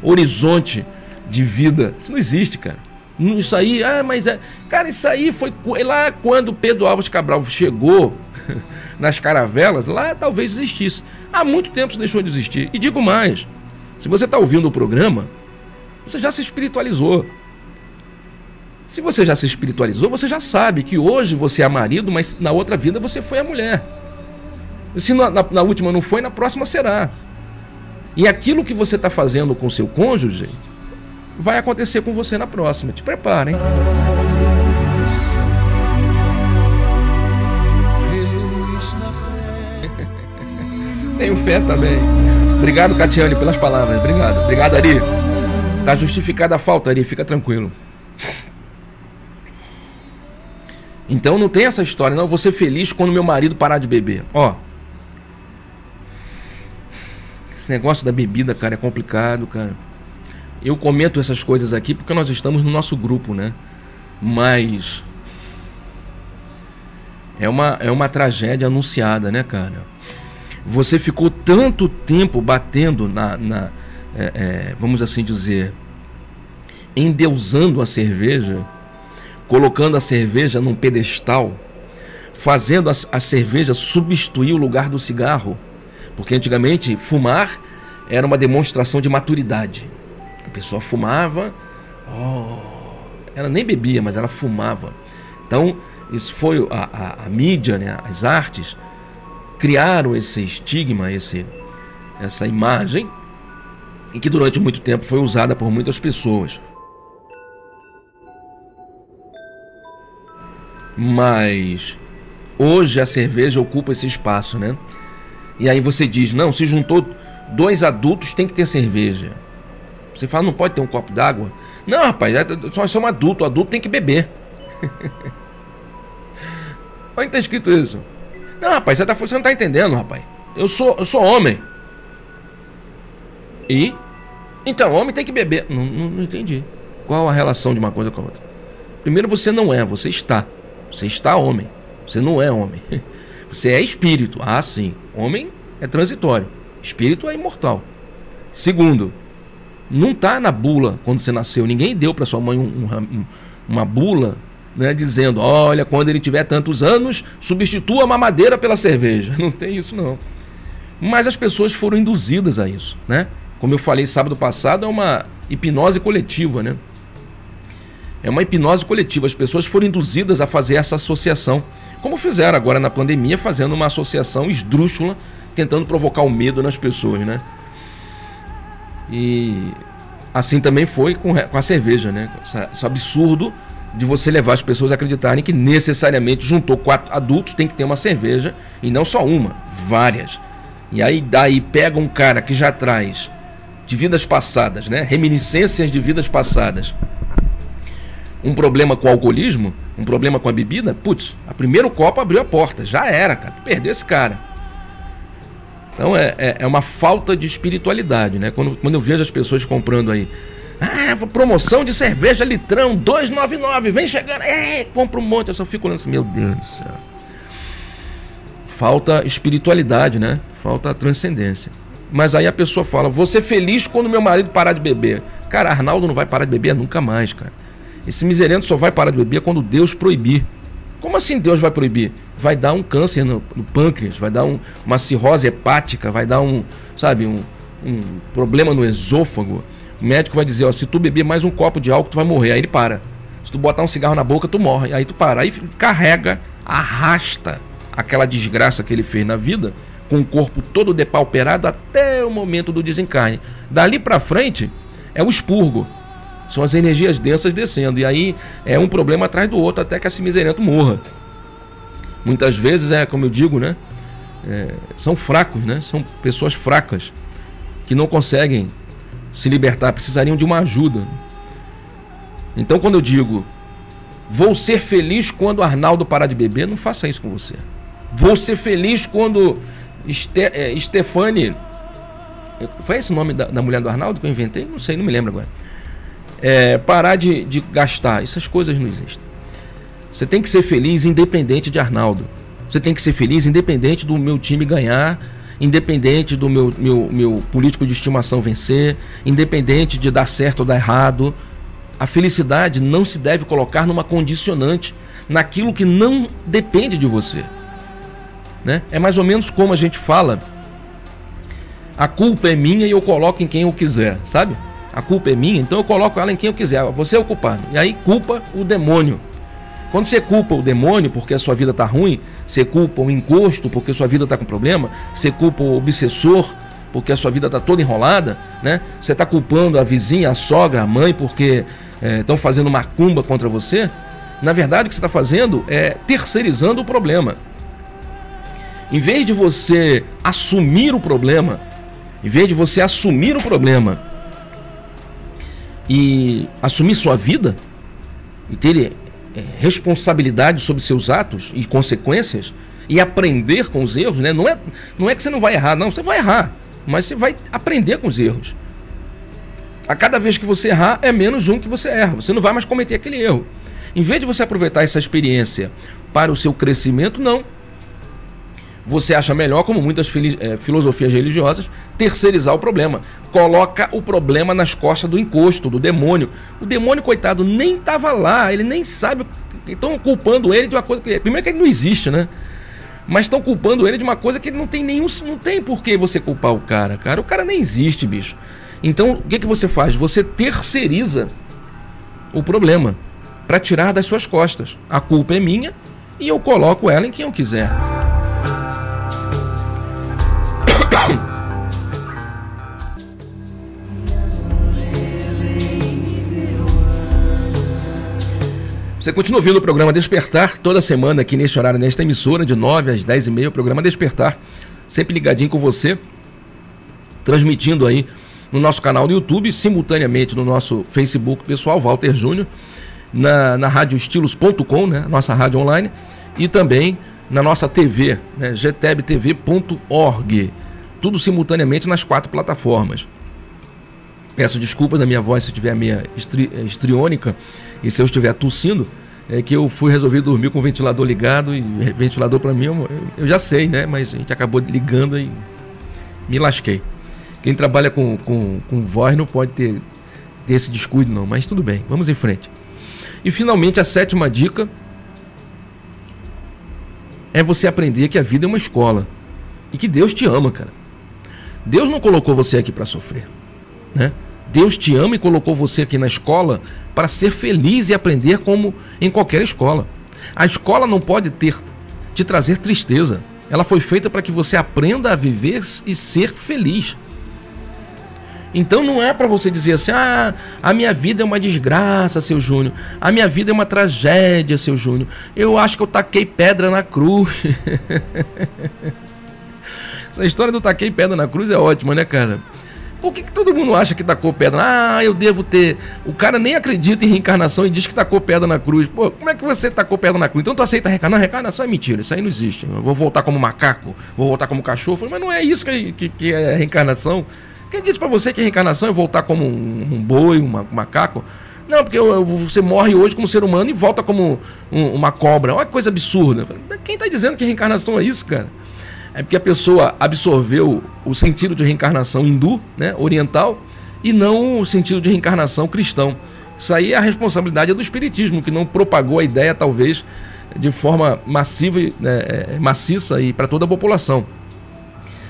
horizonte de vida. Isso não existe, cara. Isso aí, ah, mas é. Cara, isso aí foi lá quando Pedro Alves Cabral chegou [laughs] nas caravelas, lá talvez existisse. Há muito tempo isso deixou de existir. E digo mais: se você está ouvindo o programa, você já se espiritualizou. Se você já se espiritualizou, você já sabe que hoje você é marido, mas na outra vida você foi a mulher. Se na, na, na última não foi, na próxima será. E aquilo que você está fazendo com seu cônjuge vai acontecer com você na próxima. Te prepara, hein? [laughs] Tenho fé também. Obrigado, Catiane, pelas palavras. Obrigado. Obrigado, Ari. Tá justificada a falta, Ari. Fica tranquilo. Então não tem essa história, não. Eu vou ser feliz quando meu marido parar de beber. Ó. Esse negócio da bebida, cara, é complicado, cara. Eu comento essas coisas aqui porque nós estamos no nosso grupo, né? Mas. É uma, é uma tragédia anunciada, né, cara? Você ficou tanto tempo batendo na. na é, é, vamos assim dizer. Endeusando a cerveja colocando a cerveja num pedestal, fazendo a, a cerveja substituir o lugar do cigarro, porque antigamente fumar era uma demonstração de maturidade. A pessoa fumava, oh, ela nem bebia, mas ela fumava. Então, isso foi a, a, a mídia, né, as artes, criaram esse estigma, esse, essa imagem, e que durante muito tempo foi usada por muitas pessoas. Mas hoje a cerveja ocupa esse espaço, né? E aí você diz: não, se juntou dois adultos, tem que ter cerveja. Você fala: não pode ter um copo d'água? Não, rapaz, é, nós somos adultos, o adulto tem que beber. [laughs] Onde está escrito isso? Não, rapaz, você, tá, você não está entendendo, rapaz. Eu sou, eu sou homem. E? Então, homem tem que beber. Não, não, não entendi. Qual a relação de uma coisa com a outra? Primeiro, você não é, você está. Você está homem. Você não é homem. [laughs] Você é espírito. Ah, sim. Homem é transitório. Espírito é imortal. Segundo, não está na bula quando você nasceu. Ninguém deu para sua mãe um, um, uma bula né, dizendo: olha, quando ele tiver tantos anos, substitua a mamadeira pela cerveja. [laughs] Não tem isso, não. Mas as pessoas foram induzidas a isso. Né? Como eu falei sábado passado, é uma hipnose coletiva. Né? É uma hipnose coletiva. As pessoas foram induzidas a fazer essa associação, como fizeram agora na pandemia, fazendo uma associação esdrúxula, tentando provocar o medo nas pessoas, né? E assim também foi com, a cerveja, né? Esse absurdo de você levar as pessoas a acreditarem que necessariamente juntou quatro adultos tem que ter uma cerveja e não só uma, várias. E aí daí pega um cara que já traz de vidas passadas, né? Reminiscências de vidas passadas um problema com o alcoolismo, um problema com a bebida, putz, a primeiro copo abriu a porta, já era, cara, perdeu esse cara. Então é, é, é, uma falta de espiritualidade, né? Quando, quando eu vejo as pessoas comprando aí, ah, promoção de cerveja litrão, 2,99, vem chegando, é, compra um monte, eu só fico olhando assim, meu Deus do céu. Falta espiritualidade, né? Falta transcendência. Mas aí a pessoa fala, vou ser feliz quando meu marido parar de beber. Cara, Arnaldo não vai parar de beber nunca mais, cara. Esse miserento só vai parar de beber quando Deus proibir. Como assim Deus vai proibir? Vai dar um câncer no, no pâncreas, vai dar um, uma cirrose hepática, vai dar um, sabe, um, um problema no esôfago. O médico vai dizer, ó, se tu beber mais um copo de álcool, tu vai morrer. Aí ele para. Se tu botar um cigarro na boca, tu morre. Aí tu para. Aí carrega, arrasta aquela desgraça que ele fez na vida, com o corpo todo depauperado até o momento do desencarne. Dali para frente é o expurgo. São as energias densas descendo. E aí é um problema atrás do outro até que esse miserento morra. Muitas vezes, é como eu digo, né? É, são fracos, né? São pessoas fracas que não conseguem se libertar, precisariam de uma ajuda. Então, quando eu digo vou ser feliz quando Arnaldo parar de beber, não faça isso com você. Vou ser feliz quando Ste é, Stefane. Foi esse o nome da, da mulher do Arnaldo que eu inventei? Não sei, não me lembro agora é, parar de, de gastar. Essas coisas não existem. Você tem que ser feliz independente de Arnaldo. Você tem que ser feliz independente do meu time ganhar, independente do meu, meu, meu político de estimação vencer, independente de dar certo ou dar errado. A felicidade não se deve colocar numa condicionante, naquilo que não depende de você. Né? É mais ou menos como a gente fala: a culpa é minha e eu coloco em quem eu quiser, sabe? A culpa é minha, então eu coloco ela em quem eu quiser. Você é o culpado. E aí culpa o demônio. Quando você culpa o demônio porque a sua vida está ruim, você culpa o encosto porque a sua vida está com problema, você culpa o obsessor porque a sua vida está toda enrolada, né? Você está culpando a vizinha, a sogra, a mãe porque estão é, fazendo macumba contra você. Na verdade, o que você está fazendo é terceirizando o problema. Em vez de você assumir o problema, em vez de você assumir o problema e assumir sua vida e ter é, responsabilidade sobre seus atos e consequências e aprender com os erros, né? Não é, não é que você não vai errar, não, você vai errar, mas você vai aprender com os erros. A cada vez que você errar, é menos um que você erra. Você não vai mais cometer aquele erro. Em vez de você aproveitar essa experiência para o seu crescimento, não você acha melhor, como muitas é, filosofias religiosas, terceirizar o problema. Coloca o problema nas costas do encosto, do demônio. O demônio, coitado, nem estava lá, ele nem sabe. Estão culpando ele de uma coisa que. Primeiro que ele não existe, né? Mas estão culpando ele de uma coisa que não tem nenhum. Não tem por que você culpar o cara, cara. O cara nem existe, bicho. Então, o que, que você faz? Você terceiriza o problema para tirar das suas costas. A culpa é minha e eu coloco ela em quem eu quiser. Você continua ouvindo o programa Despertar toda semana aqui neste horário, nesta emissora, de 9 às 10 e meia, o programa Despertar, sempre ligadinho com você, transmitindo aí no nosso canal do YouTube, simultaneamente no nosso Facebook pessoal, Walter Júnior, na, na radioestilos.com, né, nossa rádio online, e também na nossa TV, né, gtebtv.org, tudo simultaneamente nas quatro plataformas. Peço desculpas da minha voz se estiver meio estri, estriônica, e se eu estiver tossindo, é que eu fui resolver dormir com o ventilador ligado e ventilador para mim eu, já sei, né? Mas a gente acabou ligando e me lasquei. Quem trabalha com, com, com voz não pode ter, ter esse descuido, não. Mas tudo bem, vamos em frente. E finalmente a sétima dica é você aprender que a vida é uma escola e que Deus te ama, cara. Deus não colocou você aqui para sofrer, né? Deus te ama e colocou você aqui na escola para ser feliz e aprender como em qualquer escola. A escola não pode ter te trazer tristeza. Ela foi feita para que você aprenda a viver e ser feliz. Então não é para você dizer assim: "Ah, a minha vida é uma desgraça, seu Júnior. A minha vida é uma tragédia, seu Júnior. Eu acho que eu taquei pedra na cruz." [laughs] Essa história do taquei pedra na cruz é ótima, né, cara? Por que, que, todo mundo acha que tacou pedra? Ah, eu devo ter. O cara nem acredita em reencarnação e diz que tacou pedra na cruz. Pô, como é que você tacou pedra na cruz? Então tu aceita reencarnar? Reencarnação é mentira, isso aí não existe. Eu vou voltar como macaco, vou voltar como cachorro. Mas não é isso que, que, que é reencarnação. Quem disse para você que reencarnação é voltar como um, um boi, um macaco? Não, porque eu, eu, você morre hoje como ser humano e volta como um, uma cobra. Olha que coisa absurda. Quem está dizendo que reencarnação é isso, cara? É porque a pessoa absorveu o sentido de reencarnação hindu, né, oriental, e não o sentido de reencarnação cristão. Isso aí é a responsabilidade do espiritismo, que não propagou a ideia, talvez, de forma massiva, né, é, maciça e para toda a população.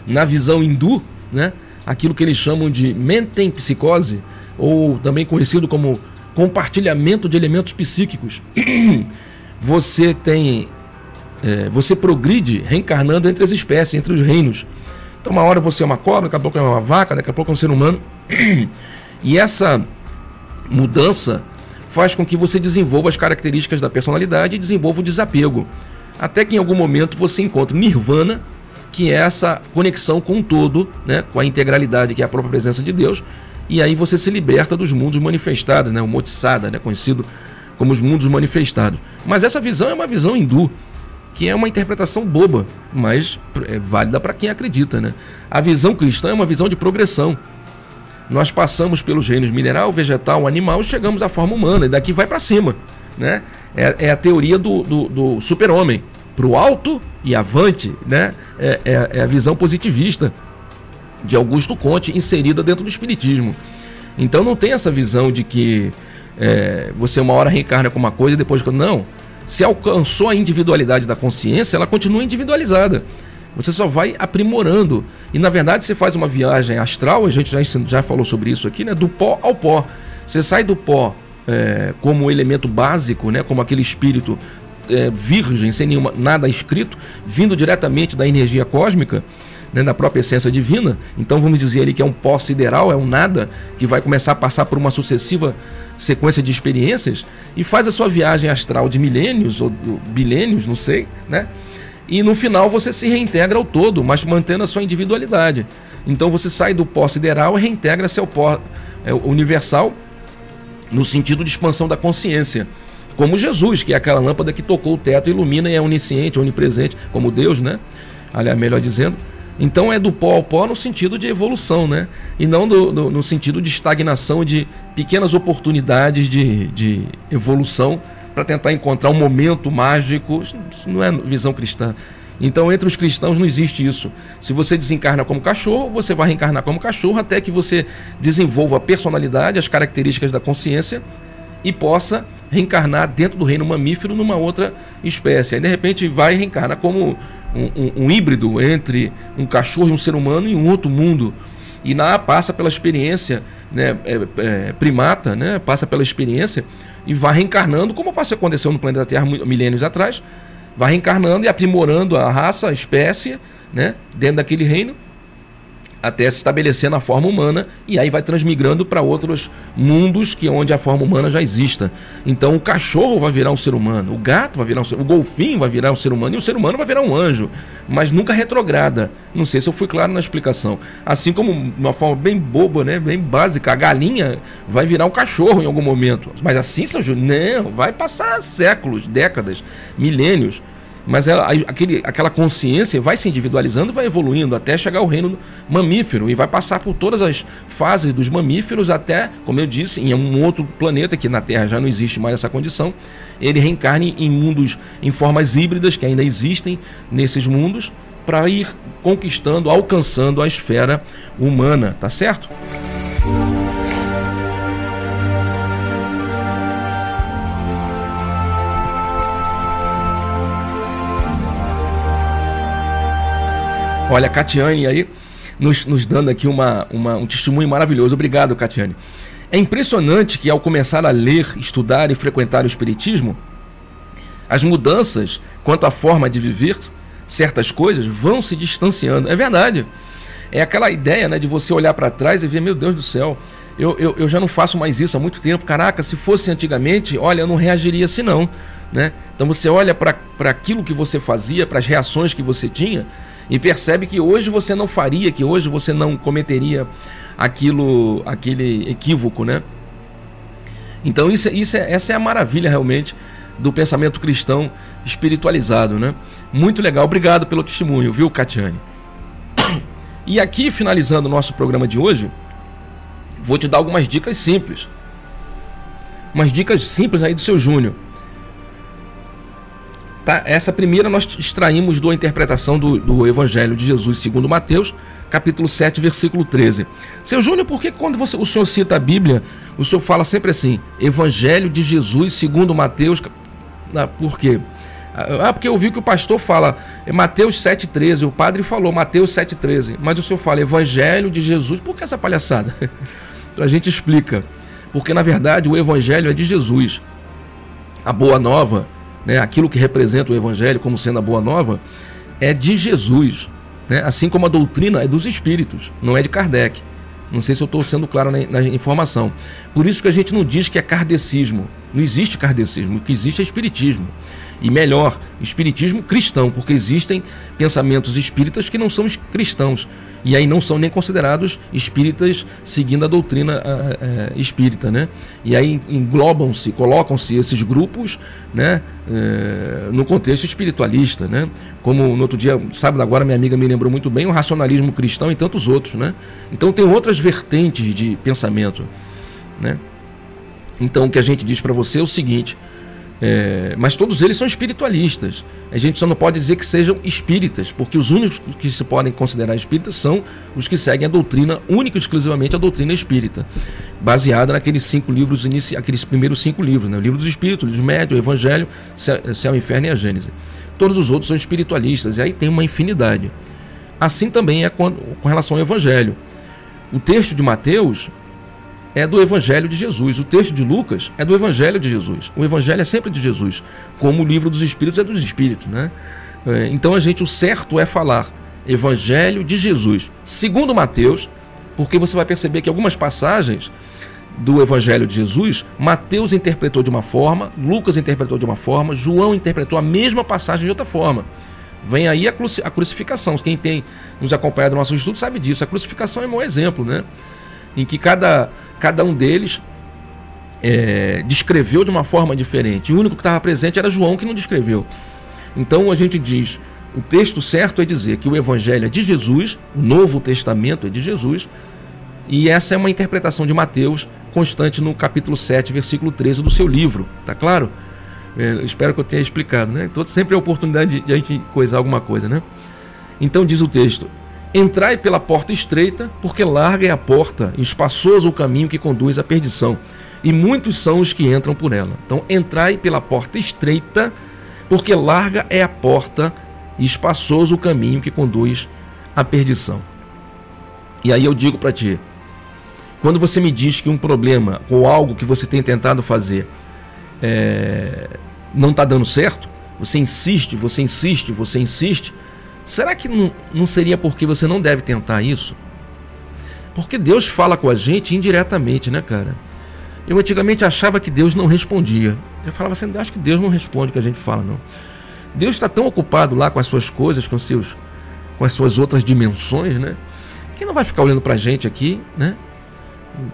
Na visão hindu, né, aquilo que eles chamam de mentem-psicose, ou também conhecido como compartilhamento de elementos psíquicos. [clears throat] Você tem é, você progride reencarnando entre as espécies, entre os reinos. Então, uma hora você é uma cobra, daqui a pouco é uma vaca, daqui a pouco é um ser humano. [clears throat] E essa mudança faz com que você desenvolva as características da personalidade e desenvolva o desapego. Até que em algum momento você encontre nirvana, que é essa conexão com o todo, né, com a integralidade que é a própria presença de Deus, e aí você se liberta dos mundos manifestados, né, o Motsada, né, conhecido como os mundos manifestados. Mas essa visão é uma visão hindu que é uma interpretação boba, mas é válida para quem acredita. Né? A visão cristã é uma visão de progressão. Nós passamos pelos reinos mineral, vegetal, animal e chegamos à forma humana, e daqui vai para cima. Né? É, é, a teoria do, do, do super-homem. Para o alto e avante, né? É, é, é, a visão positivista de Augusto Conte inserida dentro do Espiritismo. Então não tem essa visão de que é, você uma hora reencarna com uma coisa e depois. Não se alcançou a individualidade da consciência, ela continua individualizada. Você só vai aprimorando. E na verdade você faz uma viagem astral, a gente já, já falou sobre isso aqui, né? Do pó ao pó. Você sai do pó é, como elemento básico, né, como aquele espírito é, virgem, sem nenhuma, nada escrito, vindo diretamente da energia cósmica, né, da própria essência divina. Então vamos dizer ali que é um pó sideral, é um nada que vai começar a passar por uma sucessiva sequência de experiências e faz a sua viagem astral de milênios ou bilênios, não sei, né? E no final você se reintegra ao todo, mas mantendo a sua individualidade. Então você sai do pó sideral e reintegra-se ao pó é, universal no sentido de expansão da consciência. Como Jesus, que é aquela lâmpada que tocou o teto, ilumina e é onisciente, onipresente, como Deus, né? Aliás, melhor dizendo. Então é do pó ao pó no sentido de evolução, né? E não do, do, no sentido de estagnação, de pequenas oportunidades de, de evolução para tentar encontrar um momento mágico. Isso não é visão cristã. Então, entre os cristãos não existe isso. Se você desencarna como cachorro, você vai reencarnar como cachorro até que você desenvolva a personalidade, as características da consciência e possa reencarnar dentro do reino mamífero numa outra espécie. Aí de repente vai reencarnar como um, um, híbrido entre um cachorro e um ser humano em um outro mundo. E lá passa pela experiência né, é, é, primata, né, passa pela experiência e vai reencarnando, como aconteceu no planeta Terra milênios atrás, vai reencarnando e aprimorando a raça, a espécie, né, dentro daquele reino até se estabelecer na forma humana e aí vai transmigrando para outros mundos que onde a forma humana já exista. Então o cachorro vai virar um ser humano, o gato vai virar um ser, o golfinho vai virar um ser humano e o ser humano vai virar um anjo, mas nunca retrograda. Não sei se eu fui claro na explicação. Assim como uma forma bem boba, né, bem básica, a galinha vai virar um cachorro em algum momento. Mas assim, São Júnior, não, vai passar séculos, décadas, milênios mas ela, aquele, aquela consciência vai se individualizando, vai evoluindo até chegar ao reino mamífero e vai passar por todas as fases dos mamíferos até, como eu disse, em um outro planeta que na Terra já não existe mais essa condição, ele reencarne em mundos, em formas híbridas que ainda existem nesses mundos, para ir conquistando, alcançando a esfera humana, tá certo? Olha, a Catiane aí nos, nos dando aqui uma, uma, um testemunho maravilhoso. Obrigado, Catiane. É impressionante que ao começar a ler, estudar e frequentar o Espiritismo, as mudanças quanto à forma de viver certas coisas vão se distanciando. É verdade. É aquela ideia né, de você olhar para trás e ver, meu Deus do céu, eu, eu, eu, já não faço mais isso há muito tempo. Caraca, se fosse antigamente, olha, eu não reagiria assim não. Né? Então você olha para aquilo que você fazia, para as reações que você tinha, e percebe que hoje você não faria, que hoje você não cometeria aquilo, aquele equívoco, né? Então isso, isso é, essa é a maravilha realmente do pensamento cristão espiritualizado, né? Muito legal, obrigado pelo testemunho, viu, Catiane? E aqui, finalizando o nosso programa de hoje, vou te dar algumas dicas simples. Umas dicas simples aí do seu Júnior. Tá? Essa primeira nós extraímos da interpretação do, do Evangelho de Jesus segundo Mateus, capítulo 7, versículo 13. Seu Júnior, por que quando você, o senhor cita a Bíblia, o senhor fala sempre assim, Evangelho de Jesus segundo Mateus, ah, por quê? Ah, porque eu vi que o pastor fala é Mateus 7,13, o padre falou Mateus 7,13, mas o senhor fala Evangelho de Jesus, por que essa palhaçada? [laughs] então a gente explica. Porque na verdade o Evangelho é de Jesus. A boa nova né, aquilo que representa o Evangelho como sendo a boa nova, é de Jesus. Né? Assim como a doutrina é dos espíritos, não é de Kardec. Não sei se eu estou sendo claro na, na, informação. Por isso que a gente não diz que é kardecismo. Não existe kardecismo. O que existe é espiritismo e melhor, espiritismo cristão, porque existem pensamentos espíritas que não são cristãos e aí não são nem considerados espíritas seguindo a doutrina uh, espírita, né? E aí englobam-se, colocam-se esses grupos, né, uh, no contexto espiritualista, né? Como no outro dia, sábado agora, minha amiga me lembrou muito bem o racionalismo cristão e tantos outros, né? Então tem outras vertentes de pensamento, né? Então o que a gente diz para você é o seguinte: é, mas todos eles são espiritualistas. A gente só não pode dizer que sejam espíritas, porque os únicos que se podem considerar espíritas são os que seguem a doutrina, única e exclusivamente a doutrina espírita, baseada naqueles cinco livros, aqueles primeiros cinco livros, né? o livro dos espíritos, o livro médio, o evangelho, céu, inferno e a Gênese. Todos os outros são espiritualistas, e aí tem uma infinidade. Assim também é com, com relação ao evangelho. O texto de Mateus é do Evangelho de Jesus. O texto de Lucas é do Evangelho de Jesus. O Evangelho é sempre de Jesus, como o livro dos Espíritos é dos Espíritos, né? É, então a gente o certo é falar Evangelho de Jesus, segundo Mateus, porque você vai perceber que algumas passagens do Evangelho de Jesus, Mateus interpretou de uma forma, Lucas interpretou de uma forma, João interpretou a mesma passagem de outra forma. Vem aí a, crucificação. Quem tem nos acompanhado no nosso estudo sabe disso. A crucificação é um exemplo, né? Em que cada, cada um deles é, descreveu de uma forma diferente. O único que estava presente era João que não descreveu. Então a gente diz: o texto certo é dizer que o Evangelho é de Jesus, o Novo Testamento é de Jesus, e essa é uma interpretação de Mateus constante no capítulo 7, versículo 13 do seu livro, tá claro? É, espero que eu tenha explicado, né? Todo, sempre é oportunidade de, de a gente coisar alguma coisa, né? Então diz o texto: Entrai pela porta estreita, porque larga é a porta e espaçoso o caminho que conduz à perdição, e muitos são os que entram por ela. Então, entrai pela porta estreita, porque larga é a porta e espaçoso o caminho que conduz à perdição. E aí eu digo para ti, quando você me diz que um problema ou algo que você tem tentado fazer é, não está dando certo, você insiste, você insiste, você insiste, será que não, não seria porque você não deve tentar isso? Porque Deus fala com a gente indiretamente, né, cara? Eu antigamente achava que Deus não respondia. Eu falava assim, acho que Deus não responde o que a gente fala, não. Deus está tão ocupado lá com as suas coisas, com, seus, com as suas outras dimensões, né? Que não vai ficar olhando para a gente aqui, né?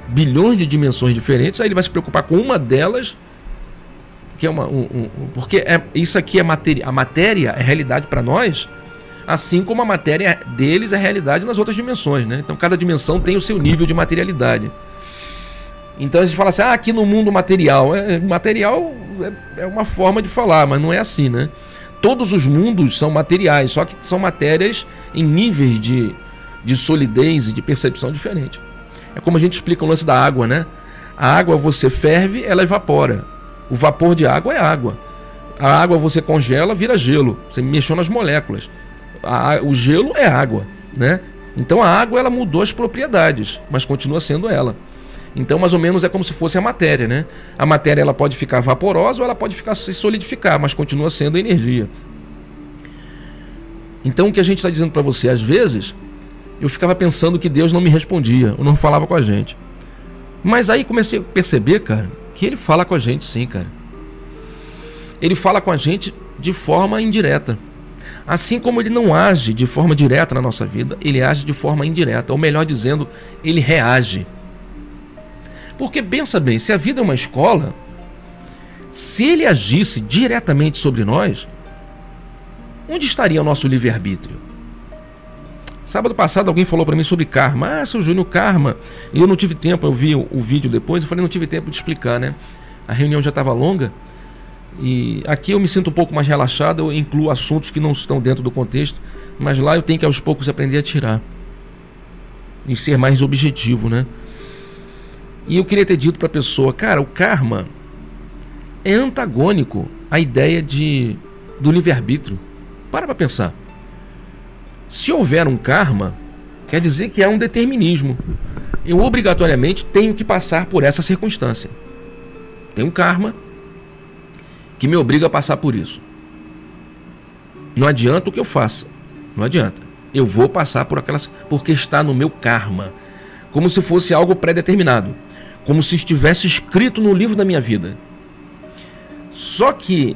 Bilhões de dimensões diferentes, aí ele vai se preocupar com uma delas, que é uma. Um, um, porque é, isso aqui é matéria. A matéria é realidade para nós, assim como a matéria deles é realidade nas outras dimensões, né? Então cada dimensão tem o seu nível de materialidade. Então a gente fala assim, ah, aqui no mundo material. É, material é, é uma forma de falar, mas não é assim, né? todos os mundos são materiais, só que são matérias em níveis de, de solidez e de percepção diferente. É como a gente explica o lance da água, né? A água você ferve, ela evapora. O vapor de água é água. A água você congela, vira gelo. Você mexeu nas moléculas. A, o gelo é água, né? Então a água ela mudou as propriedades, mas continua sendo ela. Então, mais ou menos é como se fosse a matéria, né? A matéria ela pode ficar vaporosa ou ela pode ficar se solidificar, mas continua sendo energia. Então, o que a gente está dizendo para você, às vezes, eu ficava pensando que Deus não me respondia, ou não falava com a gente. Mas aí comecei a perceber, cara, que ele fala com a gente sim, cara. Ele fala com a gente de forma indireta. Assim como ele não age de forma direta na nossa vida, ele age de forma indireta, ou melhor dizendo, ele reage. Porque pensa bem, se a vida é uma escola, se ele agisse diretamente sobre nós, onde estaria o nosso livre-arbítrio? Sábado passado alguém falou para mim sobre karma. Ah, seu Júnior, karma. E eu não tive tempo, eu vi o, o vídeo depois, eu falei, não tive tempo de explicar, né? A reunião já estava longa. E aqui eu me sinto um pouco mais relaxado, eu incluo assuntos que não estão dentro do contexto, mas lá eu tenho que aos poucos aprender a tirar. E ser mais objetivo, né? E eu queria ter dito para a pessoa, cara, o karma é antagônico à ideia de do livre-arbítrio. Para para pensar. Se houver um karma, quer dizer que há um determinismo. Eu obrigatoriamente tenho que passar por essa circunstância. Tem um karma que me obriga a passar por isso. Não adianta o que eu faça. Não adianta. Eu vou passar por aquelas porque está no meu karma, como se fosse algo pré-determinado como se estivesse escrito no livro da minha vida. Só que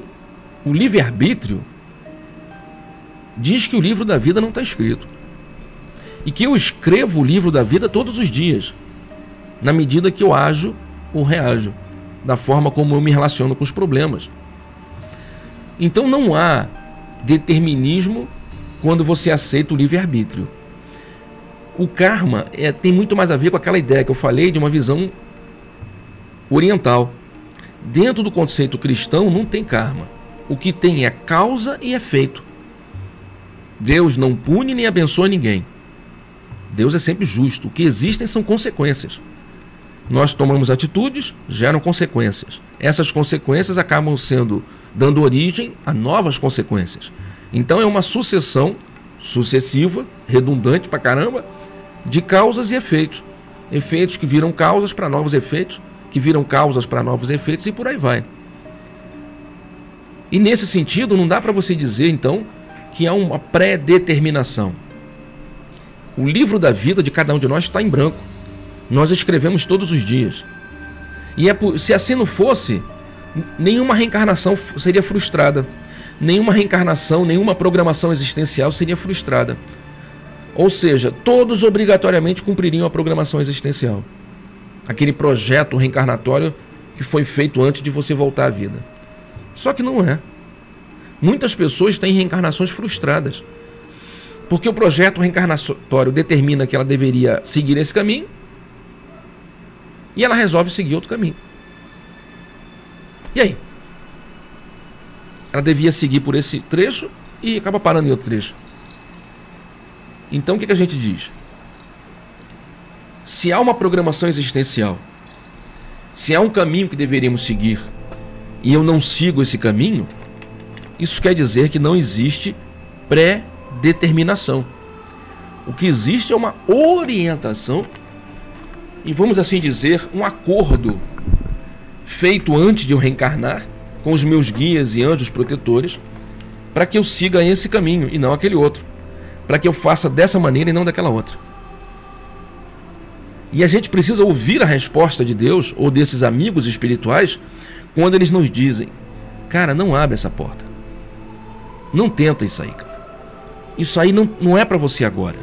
o livre-arbítrio diz que o livro da vida não está escrito. E que eu escrevo o livro da vida todos os dias, na medida que eu ajo ou reajo, da forma como eu me relaciono com os problemas. Então não há determinismo quando você aceita o livre-arbítrio. O karma é, tem muito mais a ver com aquela ideia que eu falei de uma visão oriental. Dentro do conceito cristão não tem karma. O que tem é causa e efeito. Deus não pune nem abençoa ninguém. Deus é sempre justo. O que existem são consequências. Nós tomamos atitudes, geram consequências. Essas consequências acabam sendo dando origem a novas consequências. Então é uma sucessão sucessiva, redundante pra caramba, de causas e efeitos. Efeitos que viram causas para novos efeitos, que viram causas para novos efeitos e por aí vai. E nesse sentido, não dá para você dizer então que há uma pré-determinação. O livro da vida de cada um de nós está em branco. Nós escrevemos todos os dias. E é por, se assim não fosse, nenhuma reencarnação seria frustrada. Nenhuma reencarnação, nenhuma programação existencial seria frustrada. Ou seja, todos obrigatoriamente cumpririam a programação existencial. Aquele projeto reencarnatório que foi feito antes de você voltar à vida. Só que não é. Muitas pessoas têm reencarnações frustradas. Porque o projeto reencarnatório determina que ela deveria seguir esse caminho e ela resolve seguir outro caminho. E aí? Ela devia seguir por esse trecho e acaba parando em outro trecho. Então o que, que a gente diz? Se há uma programação existencial, se há um caminho que deveríamos seguir e eu não sigo esse caminho, isso quer dizer que não existe pré-determinação. O que existe é uma orientação e, vamos assim dizer, um acordo feito antes de eu reencarnar com os meus guias e anjos protetores para que eu siga esse caminho e não aquele outro. Para que eu faça dessa maneira e não daquela outra. E a gente precisa ouvir a resposta de Deus ou desses amigos espirituais quando eles nos dizem: Cara, não abre essa porta. Não tenta isso aí, cara. Isso aí não, não é para você agora.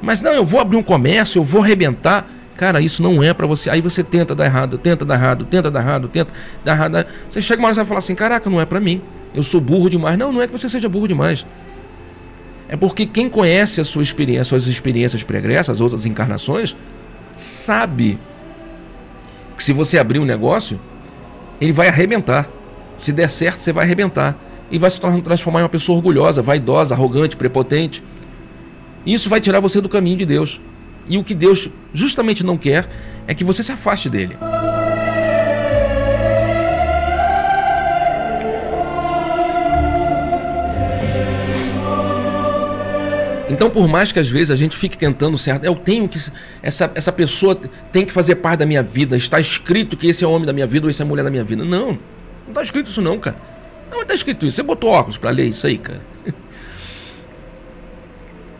Mas não, eu vou abrir um comércio, eu vou arrebentar. Cara, isso não é para você. Aí você tenta dar errado, tenta dar errado, tenta dar errado, tenta dar errado. Você chega uma hora e vai falar assim: Caraca, não é para mim. Eu sou burro demais. Não, não é que você seja burro demais. É porque quem conhece a sua experiência, suas experiências pregressas, as outras encarnações, sabe que se você abrir um negócio, ele vai arrebentar. Se der certo, você vai arrebentar. E vai se transformar em uma pessoa orgulhosa, vaidosa, arrogante, prepotente. Isso vai tirar você do caminho de Deus. E o que Deus justamente não quer é que você se afaste dele. Então, por mais que às vezes a gente fique tentando certo, eu tenho que. Essa, essa pessoa tem que fazer parte da minha vida. Está escrito que esse é o homem da minha vida ou essa é a mulher da minha vida. Não, não está escrito isso, não, cara. Não está escrito isso. Você botou óculos para ler isso aí, cara. [laughs]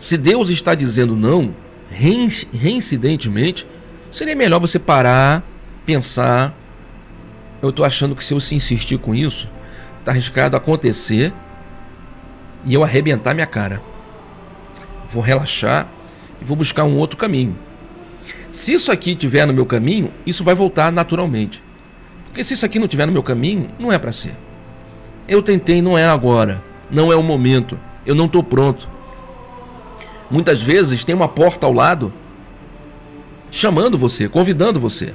Se Deus está dizendo não, reincidentemente, seria melhor você parar, pensar. Eu estou achando que se eu se insistir com isso, está arriscado acontecer e eu arrebentar minha cara vou relaxar e vou buscar um outro caminho. Se isso aqui estiver no meu caminho, isso vai voltar naturalmente. Porque se isso aqui não estiver no meu caminho, não é para ser. Eu tentei, não é agora, não é o momento, eu não estou pronto. Muitas vezes tem uma porta ao lado chamando você, convidando você.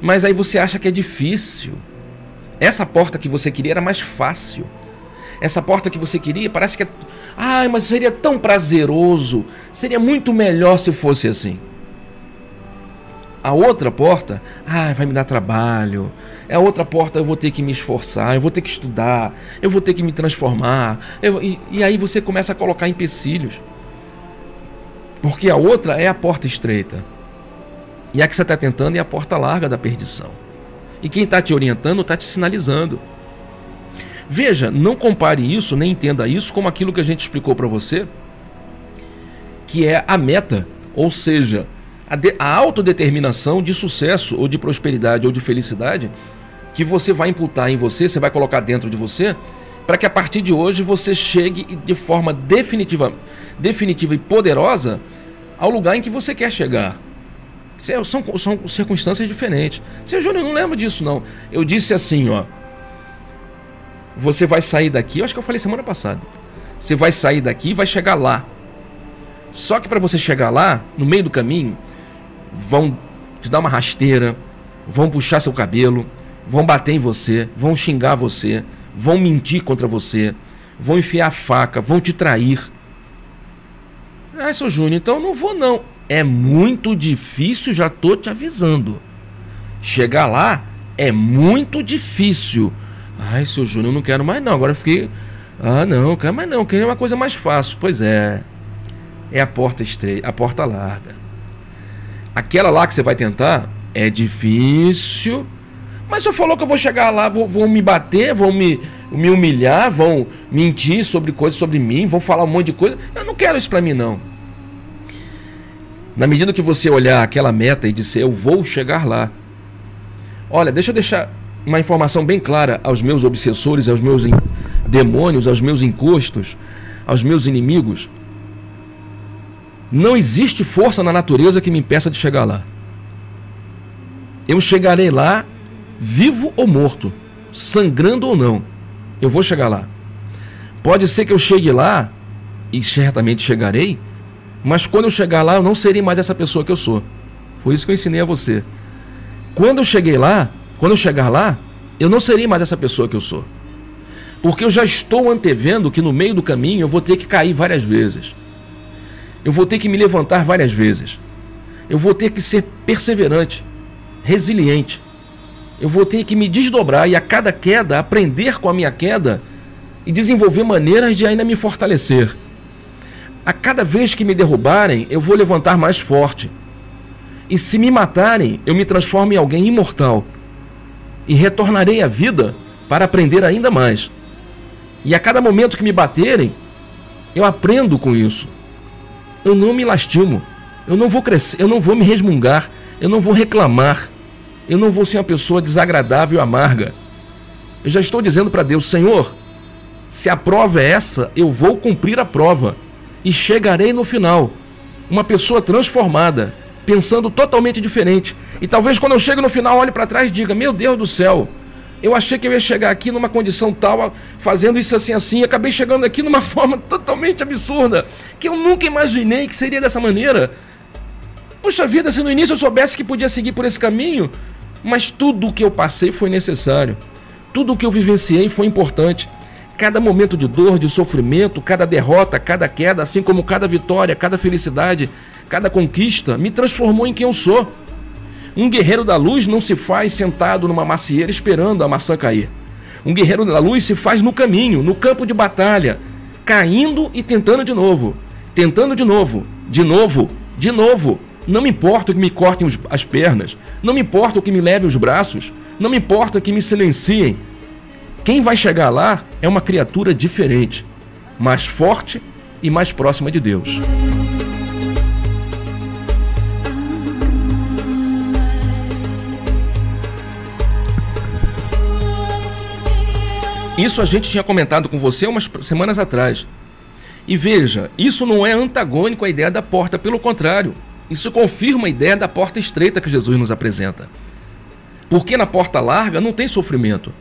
Mas aí você acha que é difícil. Essa porta que você queria era mais fácil. Essa porta que você queria parece que é. Ai, mas seria tão prazeroso. Seria muito melhor se fosse assim. A outra porta, ah, vai me dar trabalho. É a outra porta, eu vou ter que me esforçar, eu vou ter que estudar, eu vou ter que me transformar. Eu, e, e aí você começa a colocar empecilhos. Porque a outra é a porta estreita. E a que você está tentando é a porta larga da perdição. E quem está te orientando está te sinalizando. Veja, não compare isso, nem entenda isso como aquilo que a gente explicou para você, que é a meta, ou seja, a, de, a autodeterminação de sucesso, ou de prosperidade, ou de felicidade, que você vai imputar em você, você vai colocar dentro de você, para que a partir de hoje você chegue de forma definitiva, definitiva e poderosa ao lugar em que você quer chegar. São, são circunstâncias diferentes. Seu Júnior, não lembro disso, não. Eu disse assim, ó. Você vai sair daqui, eu acho que eu falei semana passada. Você vai sair daqui e vai chegar lá. Só que para você chegar lá, no meio do caminho, vão te dar uma rasteira, vão puxar seu cabelo, vão bater em você, vão xingar você, vão mentir contra você, vão enfiar a faca, vão te trair. Ah, seu Júnior, então não vou não. É muito difícil, já tô te avisando. Chegar lá é muito difícil. Ai, seu Júnior, não quero mais não. Agora eu fiquei. Ah, não, quero mais não. Queria uma coisa mais fácil. Pois é. É a porta estreita, a porta larga. aquela lá que você vai tentar é difícil. Mas você falou que eu vou chegar lá, vão me bater, vão me, me humilhar, vão mentir sobre coisas sobre mim, vão falar um monte de coisa. Eu não quero isso para mim, não. Na medida que você olhar aquela meta e dizer, eu vou chegar lá. Olha, deixa eu deixar uma informação bem clara aos meus obsessores, aos meus demônios, aos meus encostos, aos meus inimigos. Não existe força na natureza que me impeça de chegar lá. Eu chegarei lá, vivo ou morto, sangrando ou não. Eu vou chegar lá. Pode ser que eu chegue lá, e certamente chegarei, mas quando eu chegar lá, eu não serei mais essa pessoa que eu sou. Foi isso que eu ensinei a você. Quando eu cheguei lá, quando eu chegar lá, eu não serei mais essa pessoa que eu sou. Porque eu já estou antevendo que no meio do caminho eu vou ter que cair várias vezes. Eu vou ter que me levantar várias vezes. Eu vou ter que ser perseverante, resiliente. Eu vou ter que me desdobrar e a cada queda aprender com a minha queda e desenvolver maneiras de ainda me fortalecer. A cada vez que me derrubarem, eu vou levantar mais forte. E se me matarem, eu me transformo em alguém imortal e retornarei à vida para aprender ainda mais. E a cada momento que me baterem, eu aprendo com isso. Eu não me lastimo. Eu não vou crescer, eu não vou me resmungar, eu não vou reclamar. Eu não vou ser uma pessoa desagradável e amarga. Eu já estou dizendo para Deus, Senhor, se a prova é essa, eu vou cumprir a prova e chegarei no final uma pessoa transformada, pensando totalmente diferente. E talvez quando eu chego no final, olhe para trás e diga: Meu Deus do céu, eu achei que eu ia chegar aqui numa condição tal, fazendo isso assim, assim, acabei chegando aqui numa [laughs] forma totalmente absurda, que eu nunca imaginei que seria dessa maneira. Puxa vida, se no início eu soubesse que podia seguir por esse caminho, mas tudo o que eu passei foi necessário, tudo o que eu vivenciei foi importante. Cada momento de dor, de sofrimento, cada derrota, cada queda, assim como cada vitória, cada felicidade, cada conquista, me transformou em quem eu sou. Um guerreiro da luz não se faz sentado numa macieira esperando a maçã cair. Um guerreiro da luz se faz no caminho, no campo de batalha, caindo e tentando de novo, tentando de novo, de novo, de novo. Não me importa que me cortem as pernas, não me importa que me levem os braços, não me importa que me silenciem. Quem vai chegar lá é uma criatura diferente, mais forte e mais próxima de Deus. Isso a gente tinha comentado com você umas semanas atrás. E veja, isso não é antagônico à ideia da porta, pelo contrário, isso confirma a ideia da porta estreita que Jesus nos apresenta. Porque na porta larga não tem sofrimento.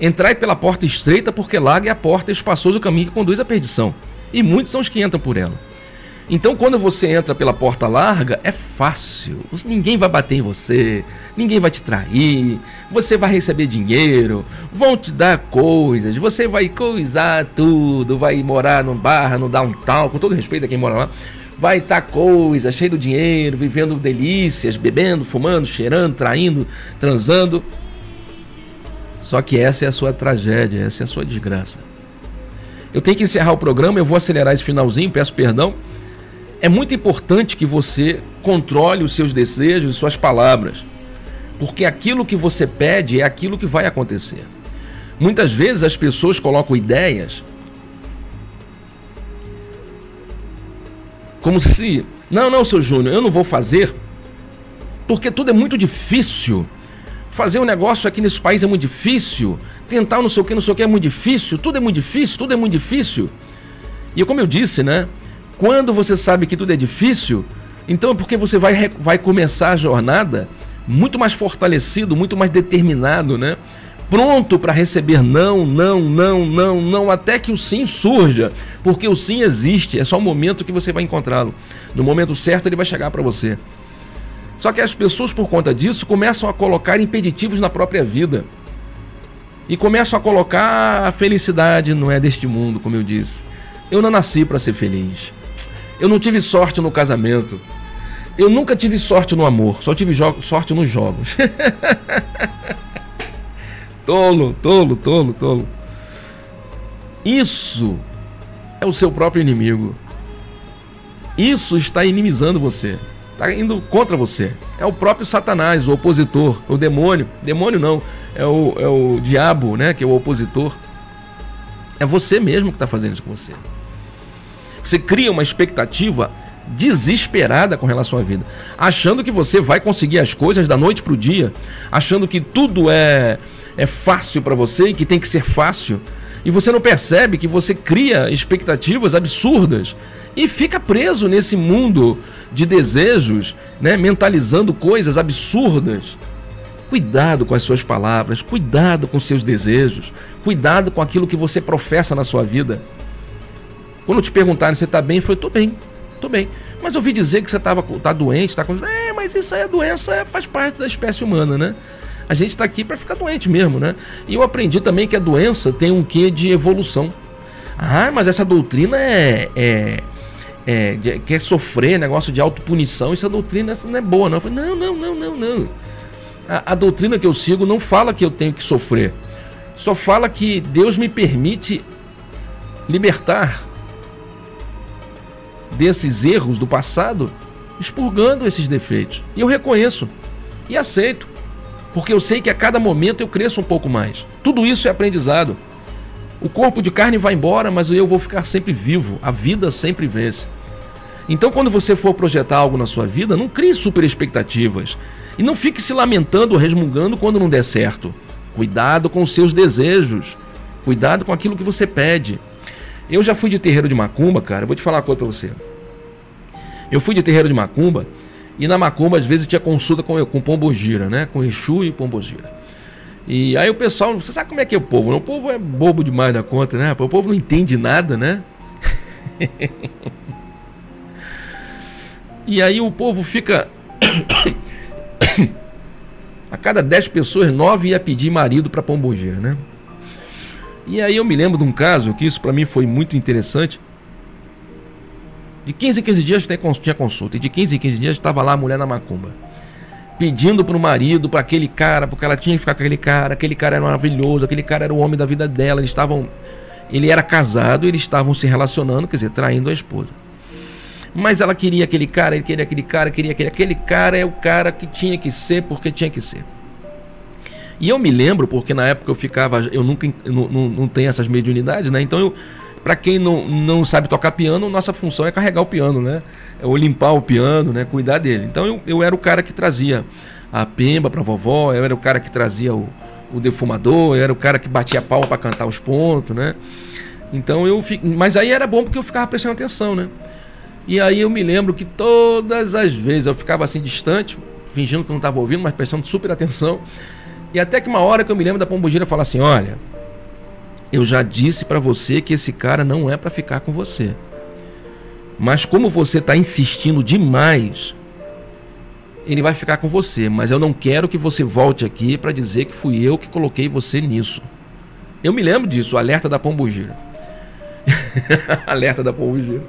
Entrai pela porta estreita, porque larga é a porta espaçosa o caminho que conduz à perdição. E muitos são os que entram por ela. Então, quando você entra pela porta larga, é fácil. Ninguém vai bater em você, ninguém vai te trair, você vai receber dinheiro, vão te dar coisas, você vai coisar tudo, vai morar no barra, no downtown, com todo respeito a quem mora lá, vai estar coisa, cheio de dinheiro, vivendo delícias, bebendo, fumando, cheirando, traindo, transando. Só que essa é a sua tragédia, essa é a sua desgraça. Eu tenho que encerrar o programa, eu vou acelerar esse finalzinho, peço perdão. É muito importante que você controle os seus desejos e suas palavras, porque aquilo que você pede é aquilo que vai acontecer. Muitas vezes as pessoas colocam ideias como se, não, não, seu Júnior, eu não vou fazer, porque tudo é muito difícil. Fazer um negócio aqui nesse país é muito difícil. Tentar não sei o que, não sei o que é muito difícil. Tudo é muito difícil, tudo é muito difícil. E como eu disse, né? Quando você sabe que tudo é difícil, então é porque você vai, vai começar a jornada muito mais fortalecido, muito mais determinado, né? Pronto para receber não, não, não, não, não, até que o sim surja, porque o sim existe, é só o momento que você vai encontrá-lo. No momento certo ele vai chegar para você. Só que as pessoas, por conta disso, começam a colocar impeditivos na própria vida. E começam a colocar a felicidade não é deste mundo, como eu disse. Eu não nasci para ser feliz. Eu não tive sorte no casamento. Eu nunca tive sorte no amor, só tive sorte nos jogos. [laughs] tolo, tolo, tolo, tolo. Isso é o seu próprio inimigo. Isso está inimizando você. Está indo contra você. É o próprio Satanás, o opositor, o demônio. Demônio não, é o, é o diabo, né? Que é o opositor. É você mesmo que está fazendo isso com você. Você cria uma expectativa desesperada com relação à vida, achando que você vai conseguir as coisas da noite para o dia, achando que tudo é, é fácil para você e que tem que ser fácil. E você não percebe que você cria expectativas absurdas e fica preso nesse mundo de desejos, né, mentalizando coisas absurdas. Cuidado com as suas palavras, cuidado com seus desejos, cuidado com aquilo que você professa na sua vida. Quando te perguntarem se está bem, falei, estou bem, estou bem. Mas eu ouvi dizer que você estava tá doente, está com. É, mas isso aí é doença, faz parte da espécie humana, né? A gente está aqui para ficar doente mesmo, né? E eu aprendi também que a doença tem um quê de evolução. Ah, mas essa doutrina é, é é, quer sofrer, negócio de autopunição, isso a doutrina essa não é boa, não. Eu falei, não, não, não, não, não. A, a doutrina que eu sigo não fala que eu tenho que sofrer. Só fala que Deus me permite libertar desses erros do passado, expurgando esses defeitos. E eu reconheço e aceito, porque eu sei que a cada momento eu cresço um pouco mais. Tudo isso é aprendizado. O corpo de carne vai embora, mas eu vou ficar sempre vivo. A vida sempre vence. Então, quando você for projetar algo na sua vida, não crie super expectativas. E não fique se lamentando ou resmungando quando não der certo. Cuidado com os seus desejos. Cuidado com aquilo que você pede. Eu já fui de terreiro de macumba, cara. Eu vou te falar uma coisa pra você. Eu fui de terreiro de macumba e na macumba às vezes tinha consulta com, com pombogira, né? Com Exu e pombogira. E aí o pessoal, você sabe como é que é o povo, né? O povo é bobo demais da conta, né? O povo não entende nada, né? [laughs] e aí o povo fica. [coughs] A cada 10 pessoas, 9 ia pedir marido para pombogeira, né? E aí eu me lembro de um caso que isso para mim foi muito interessante. De 15 em 15 dias tinha consulta, e de 15 em 15 dias estava lá a mulher na macumba pedindo para o marido, para aquele cara, porque ela tinha que ficar com aquele cara, aquele cara era maravilhoso, aquele cara era o homem da vida dela, eles estavam ele era casado, eles estavam se relacionando, quer dizer, traindo a esposa. Mas ela queria aquele cara, ele queria aquele cara, queria aquele, aquele cara é o cara que tinha que ser porque tinha que ser. E eu me lembro, porque na época eu ficava, eu nunca eu não, não, não tenho essas mediunidades, né? Então eu para quem não, não sabe tocar piano, nossa função é carregar o piano, né? Ou limpar o piano, né? Cuidar dele. Então eu, eu era o cara que trazia a pemba para vovó, eu era o cara que trazia o, o defumador, eu era o cara que batia pau para cantar os pontos, né? Então eu mas aí era bom porque eu ficava prestando atenção, né? E aí eu me lembro que todas as vezes eu ficava assim distante, fingindo que não estava ouvindo, mas prestando super atenção. E até que uma hora que eu me lembro da pombogira falar assim: "Olha, eu já disse para você que esse cara não é para ficar com você. Mas como você está insistindo demais, ele vai ficar com você. Mas eu não quero que você volte aqui para dizer que fui eu que coloquei você nisso. Eu me lembro disso, alerta da pombogira. [laughs] alerta da pombogira.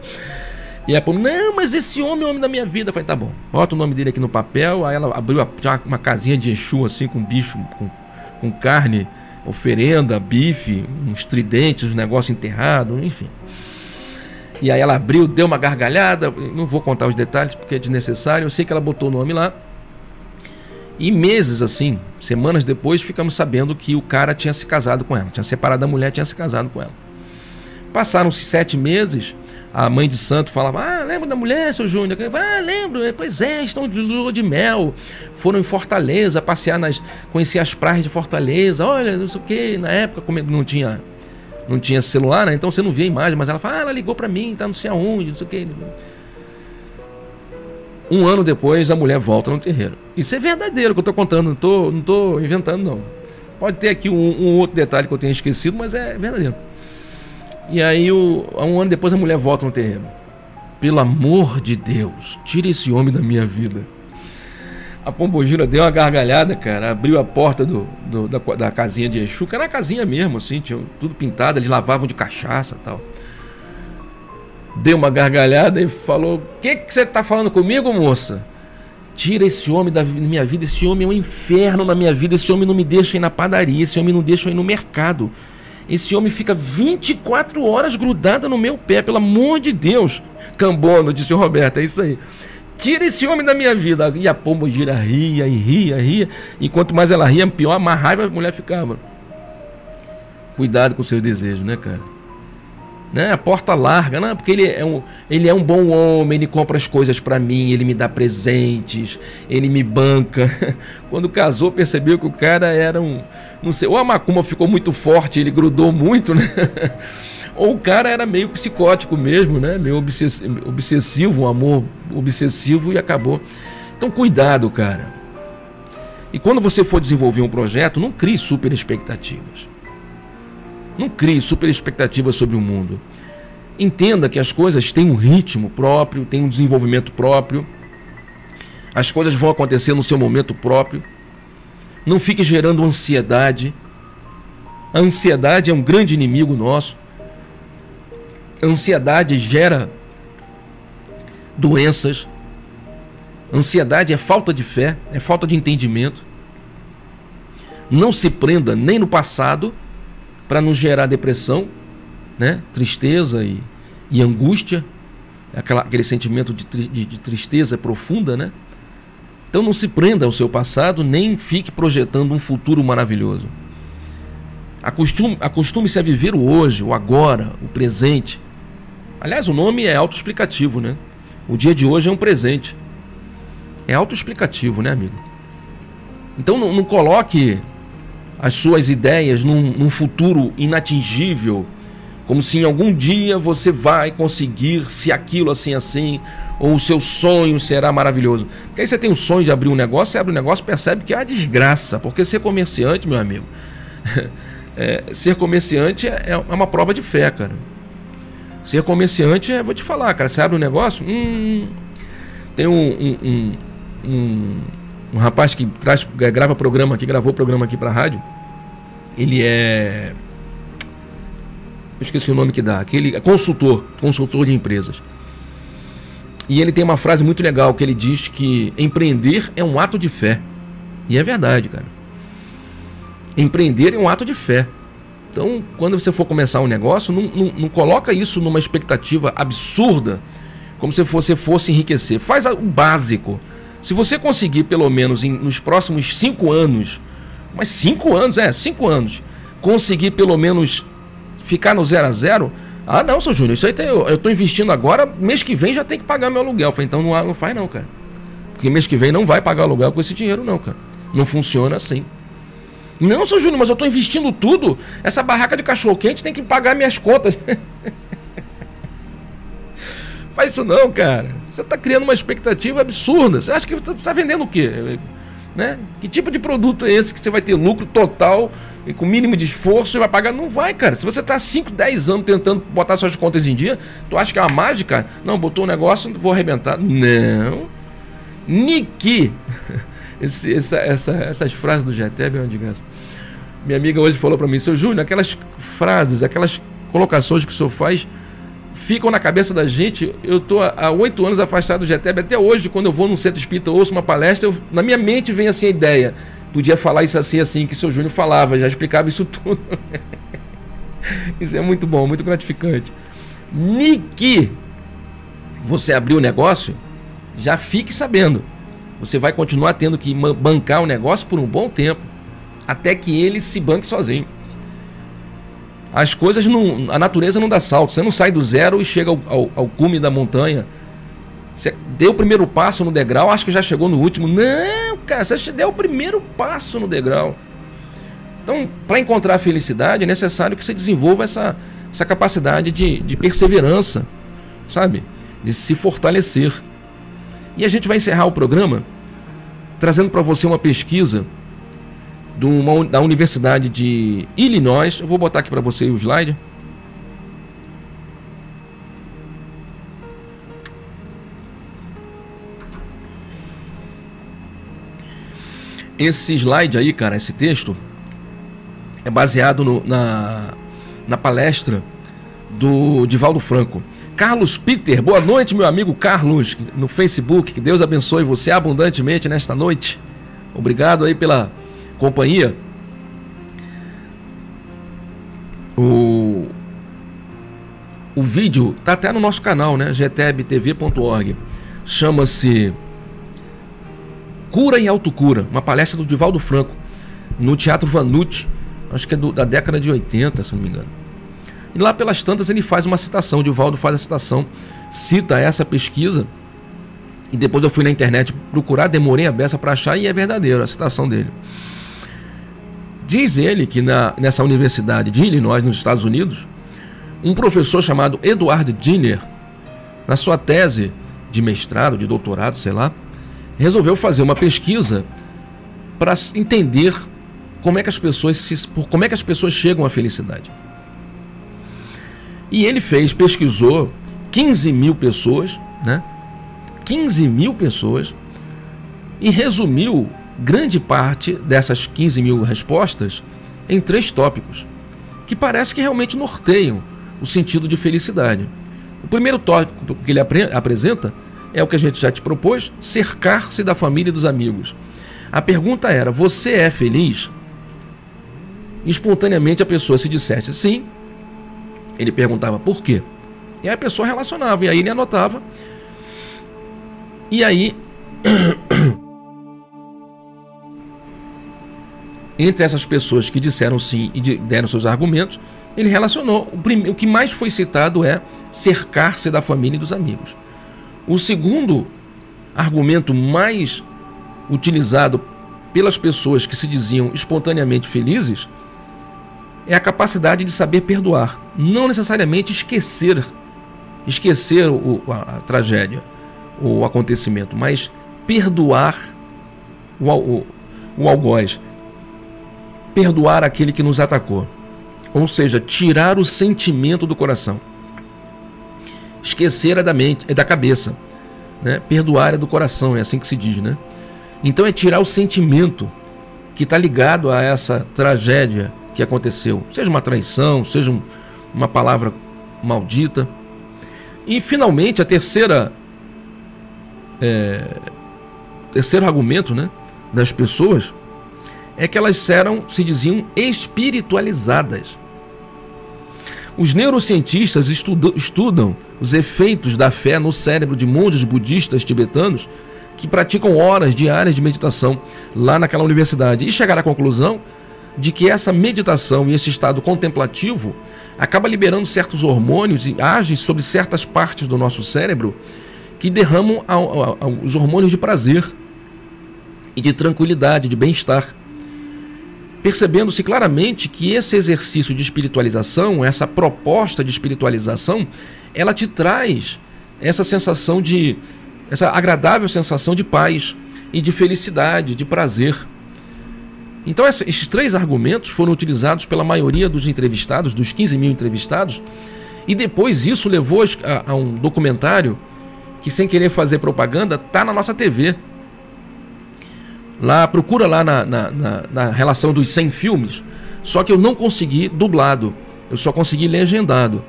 E a pombo, não, mas esse homem é o homem da minha vida. Eu falei, tá bom, bota o nome dele aqui no papel. Aí ela abriu uma casinha de Exu, assim, com bicho, com, com carne oferenda, bife, uns tridentes, uns negócios enterrados, enfim. E aí ela abriu, deu uma gargalhada, não vou contar os detalhes porque é desnecessário, eu sei que ela botou o nome lá. E meses assim, semanas depois, ficamos sabendo que o cara tinha se casado com ela, tinha separado da mulher, tinha se casado com ela. Passaram-se sete meses, a mãe de santo falava: Ah, lembra da mulher, seu Júnior? Ah, lembro. Pois é, estão de lua de mel. Foram em Fortaleza, passear nas. conhecer as praias de Fortaleza. Olha, não sei o que. Na época, como não tinha. Não tinha celular, né? Então você não via a imagem, mas ela fala, ah, ela ligou para mim, tá não sei aonde, não sei o que. Um ano depois, a mulher volta no terreiro. Isso é verdadeiro que eu tô contando, não tô, não tô inventando, não. Pode ter aqui um, um outro detalhe que eu tenha esquecido, mas é verdadeiro. E aí, o, um ano depois, a mulher volta no terreno. Pelo amor de Deus, tira esse homem da minha vida. A pombogira deu uma gargalhada, cara. Abriu a porta do, do da, da, casinha de Exu, que era uma casinha mesmo, assim, tinha tudo pintado, eles lavavam de cachaça tal. Deu uma gargalhada e falou: O que, que você está falando comigo, moça? Tira esse homem da minha vida, esse homem é um inferno na minha vida, esse homem não me deixa ir na padaria, esse homem não deixa ir no mercado. Esse homem fica 24 horas grudado no meu pé, pelo amor de Deus. Cambono, disse o Roberto, é isso aí. Tira esse homem da minha vida. E a pomba gira, ria e ria, ria. E quanto mais ela ria, pior, mais raiva a mulher ficava. Cuidado com seus desejos, né, cara? Né? A porta larga, né? Porque ele é um, ele é um bom homem, ele compra as coisas para mim, ele me dá presentes, ele me banca. [laughs] Quando casou, percebeu que o cara era um, não sei, ou a macumba ficou muito forte, ele grudou muito, né? [laughs] ou o cara era meio psicótico mesmo, né? Meio obsessivo, um amor obsessivo e acabou. Então cuidado, cara. E quando você for desenvolver um projeto, não crie super expectativas. Não crie super expectativas sobre o mundo. Entenda que as coisas têm um ritmo próprio, têm um desenvolvimento próprio. As coisas vão acontecer no seu momento próprio. Não fique gerando ansiedade. A ansiedade é um grande inimigo nosso. A ansiedade gera doenças. A ansiedade é falta de fé, é falta de entendimento. Não se prenda nem no passado para não gerar depressão, né? tristeza e, e angústia, aquela, aquele sentimento de, de, de tristeza profunda, né? Então não se prenda ao seu passado, nem fique projetando um futuro maravilhoso. Acostume-se acostume a viver o hoje, o agora, o presente. Aliás, o nome é autoexplicativo, né? O dia de hoje é um presente. É autoexplicativo, né, amigo? Então não, não coloque as suas ideias num, num futuro inatingível, como se em algum dia você vai conseguir se aquilo assim assim, ou o seu sonho será maravilhoso. Porque aí você tem o sonho de abrir um negócio, você abre um negócio percebe que é uma desgraça, porque ser comerciante, meu amigo, [laughs] é, ser comerciante é, é, uma prova de fé, cara. Ser comerciante é, vou te falar, cara, você abre um negócio, hum, tem um, um, um, um um rapaz que traz, grava programa aqui, gravou programa aqui para rádio. Ele é. Eu esqueci o nome que dá. Aquele é consultor, consultor de empresas. E ele tem uma frase muito legal que ele diz que empreender é um ato de fé. E é verdade, cara. Empreender é um ato de fé. Então, quando você for começar um negócio, não, não, não coloca isso numa expectativa absurda, como se você fosse enriquecer. Faz o básico. Se você conseguir, pelo menos em, nos próximos cinco anos, mas cinco anos, é, cinco anos, conseguir pelo menos ficar no zero a zero, ah, não, seu Júnior, isso aí tem, eu, eu tô investindo agora, mês que vem já tem que pagar meu aluguel. Eu falei, então não, não faz não, cara. Porque mês que vem não vai pagar aluguel com esse dinheiro, não, cara. Não funciona assim. Não, seu Júnior, mas eu tô investindo tudo. Essa barraca de cachorro quente tem que pagar minhas contas. [laughs] Faz isso não, cara. Você está criando uma expectativa absurda. Você acha que você está vendendo o quê? Né? Que tipo de produto é esse que você vai ter lucro total e com mínimo de esforço e vai pagar? Não vai, cara. Se você está 5, 10 anos tentando botar suas contas em dia, tu acha que é uma mágica? Não, botou um negócio, vou arrebentar. Não. Niki. [laughs] Esse, essa, essa, essas frases do GTB é uma desgraça. Minha amiga hoje falou para mim, seu Júnior, aquelas frases, aquelas colocações que o senhor faz ficam na cabeça da gente. Eu estou há oito anos afastado do GTEB. Até hoje, quando eu vou num centro espírita, ouço uma palestra, eu, na minha mente vem assim a ideia. Podia falar isso assim, assim, que o seu Júnior falava, já explicava isso tudo. [laughs] isso é muito bom, muito gratificante. Niki, você abriu o negócio, já fique sabendo. Você vai continuar tendo que bancar o negócio por um bom tempo, até que ele se banque sozinho. As coisas não. A natureza não dá salto. Você não sai do zero e chega ao, ao, ao cume da montanha. Você deu o primeiro passo no degrau, acho que já chegou no último. Não, cara, você deu o primeiro passo no degrau. Então, para encontrar a felicidade, é necessário que você desenvolva essa, essa capacidade de, de perseverança, sabe? De se fortalecer. E a gente vai encerrar o programa trazendo para você uma pesquisa uma, da Universidade de Illinois. Eu vou botar aqui para você o slide. Esse slide aí, cara, esse texto é baseado no, na, na palestra do Divaldo Franco. Carlos Peter, boa noite, meu amigo Carlos, no Facebook. Que Deus abençoe você abundantemente nesta noite. Obrigado aí pela companhia, o, o vídeo tá até no nosso canal, né? gtebtv.org. chama-se Cura e Autocura, uma palestra do Divaldo Franco, no Teatro Vanucci, acho que é do, da década de 80, se não me engano. E lá pelas tantas ele faz uma citação, o Divaldo faz a citação, cita essa pesquisa, e depois eu fui na internet procurar, demorei a beça para achar, e é verdadeiro a citação dele. Diz ele que na, nessa universidade de Illinois, nos Estados Unidos, um professor chamado Edward Dinner, na sua tese de mestrado, de doutorado, sei lá, resolveu fazer uma pesquisa para entender como é que as pessoas se, como é que as pessoas chegam à felicidade. E ele fez, pesquisou 15 mil pessoas, né? 15 mil pessoas e resumiu grande parte dessas 15 mil respostas em três tópicos que parece que realmente norteiam o sentido de felicidade. O primeiro tópico que ele apresenta é o que a gente já te propôs: cercar-se da família e dos amigos. A pergunta era: você é feliz? Espontaneamente a pessoa se dissesse sim, ele perguntava por quê. E aí a pessoa relacionava, e aí ele anotava. E aí, entre essas pessoas que disseram sim e deram seus argumentos, ele relacionou. O, prim... o que mais foi citado é cercar-se da família e dos amigos. O segundo argumento mais utilizado pelas pessoas que se diziam espontaneamente felizes é a capacidade de saber perdoar, não necessariamente esquecer, esquecer o, a, a, tragédia, o acontecimento, mas perdoar o, o, o algoz, perdoar aquele que nos atacou. Ou seja, tirar o sentimento do coração. Esquecer é da mente, é da cabeça. Né? Perdoar é do coração, é assim que se diz, né? Então é tirar o sentimento que está ligado a essa tragédia que aconteceu. Seja uma traição, seja um, uma palavra maldita. E finalmente a terceira. É, terceiro argumento né, das pessoas é que elas eram, se diziam, espiritualizadas. Os neurocientistas estudam, estudam os efeitos da fé no cérebro de monges budistas tibetanos que praticam horas diárias de meditação lá naquela universidade e chegaram à conclusão de que essa meditação e esse estado contemplativo acaba liberando certos hormônios e age sobre certas partes do nosso cérebro que derramam os hormônios de prazer e de tranquilidade, de bem-estar percebendo-se claramente que esse exercício de espiritualização, essa proposta de espiritualização, ela te traz essa sensação de essa agradável sensação de paz e de felicidade, de prazer. Então, esses três argumentos foram utilizados pela maioria dos entrevistados, dos 15 mil entrevistados, e depois isso levou a, a um documentário que, sem querer fazer propaganda, está na nossa TV. Lá, procura lá na, na, na, na relação dos 100 filmes, só que eu não consegui dublado, eu só consegui legendado.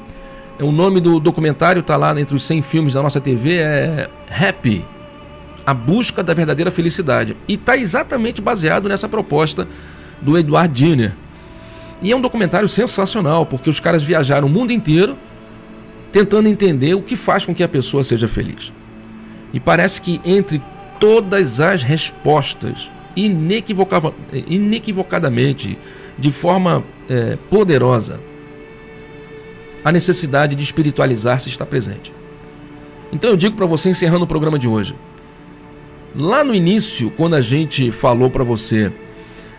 O nome do documentário está lá entre os 100 filmes da nossa TV, é Happy, a busca da verdadeira felicidade. E está exatamente baseado nessa proposta do Edward Jenner. E é um documentário sensacional, porque os caras viajaram o mundo inteiro tentando entender o que faz com que a pessoa seja feliz. E parece que entre todas as respostas, inequivoca inequivocadamente, de forma é, poderosa. A necessidade de espiritualizar-se está presente. Então eu digo para você, encerrando o programa de hoje. Lá no início, quando a gente falou para você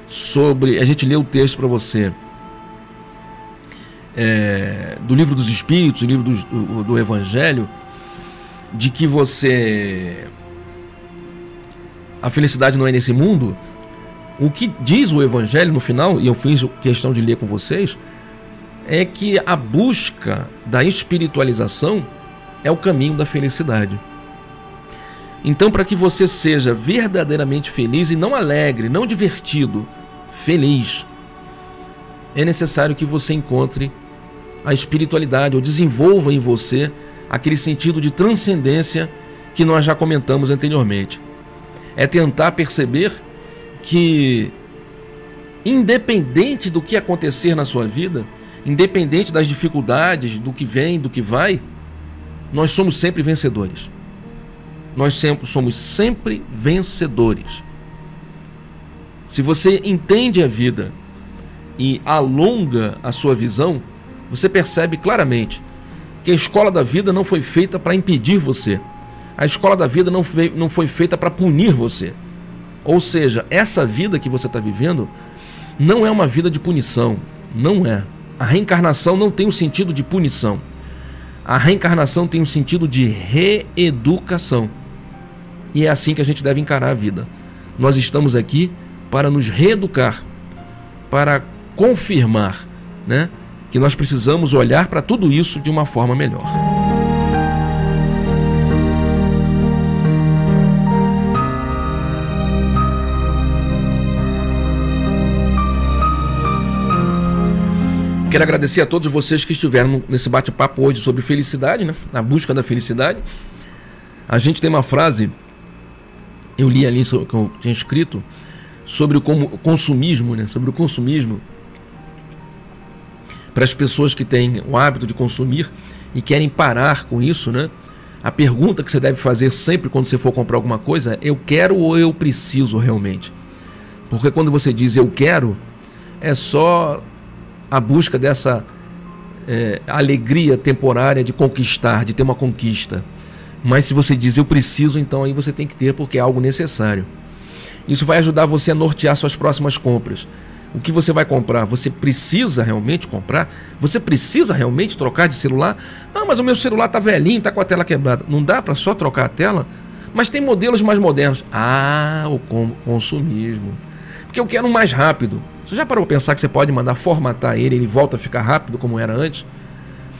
sobre. A gente leu o texto para você é, do livro dos Espíritos, do livro do, do, do Evangelho, de que você a felicidade não é nesse mundo, o que diz o Evangelho no final, e eu fiz questão de ler com vocês, é que a busca da espiritualização é o caminho da felicidade. Então, para que você seja verdadeiramente feliz e não alegre, não divertido, feliz, é necessário que você encontre a espiritualidade ou desenvolva em você aquele sentido de transcendência que nós já comentamos anteriormente é tentar perceber que, independente do que acontecer na sua vida, independente das dificuldades, do que vem, do que vai, nós somos sempre vencedores. nós sempre, somos sempre vencedores. Se você entende a vida e alonga a sua visão, você percebe claramente que a escola da vida não foi feita para impedir você. A escola da vida não foi, não foi feita para punir você. Ou seja, essa vida que você está vivendo não é uma vida de punição. Não é. A reencarnação não tem o um sentido de punição. A reencarnação tem um sentido de reeducação. E é assim que a gente deve encarar a vida. Nós estamos aqui para nos reeducar, para confirmar, né, que nós precisamos olhar para tudo isso de uma forma melhor. Quero agradecer a todos vocês que estiveram nesse bate-papo hoje sobre felicidade, né? Na busca da felicidade. A gente tem uma frase, eu li ali que eu tinha escrito, sobre o consumismo, né? Sobre o consumismo. Para as pessoas que têm o hábito de consumir e querem parar com isso, né? A pergunta que você deve fazer sempre quando você for comprar alguma coisa é: eu quero ou eu preciso realmente? Porque quando você diz eu quero, é só a busca dessa é, alegria temporária de conquistar, de ter uma conquista. Mas se você diz eu preciso, então aí você tem que ter porque é algo necessário. Isso vai ajudar você a nortear suas próximas compras. O que você vai comprar? Você precisa realmente comprar? Você precisa realmente trocar de celular? Não, mas o meu celular está velhinho, está com a tela quebrada. Não dá para só trocar a tela? Mas tem modelos mais modernos. Ah, o consumismo. Porque eu quero um mais rápido. Você já parou para pensar que você pode mandar formatar ele, ele volta a ficar rápido como era antes?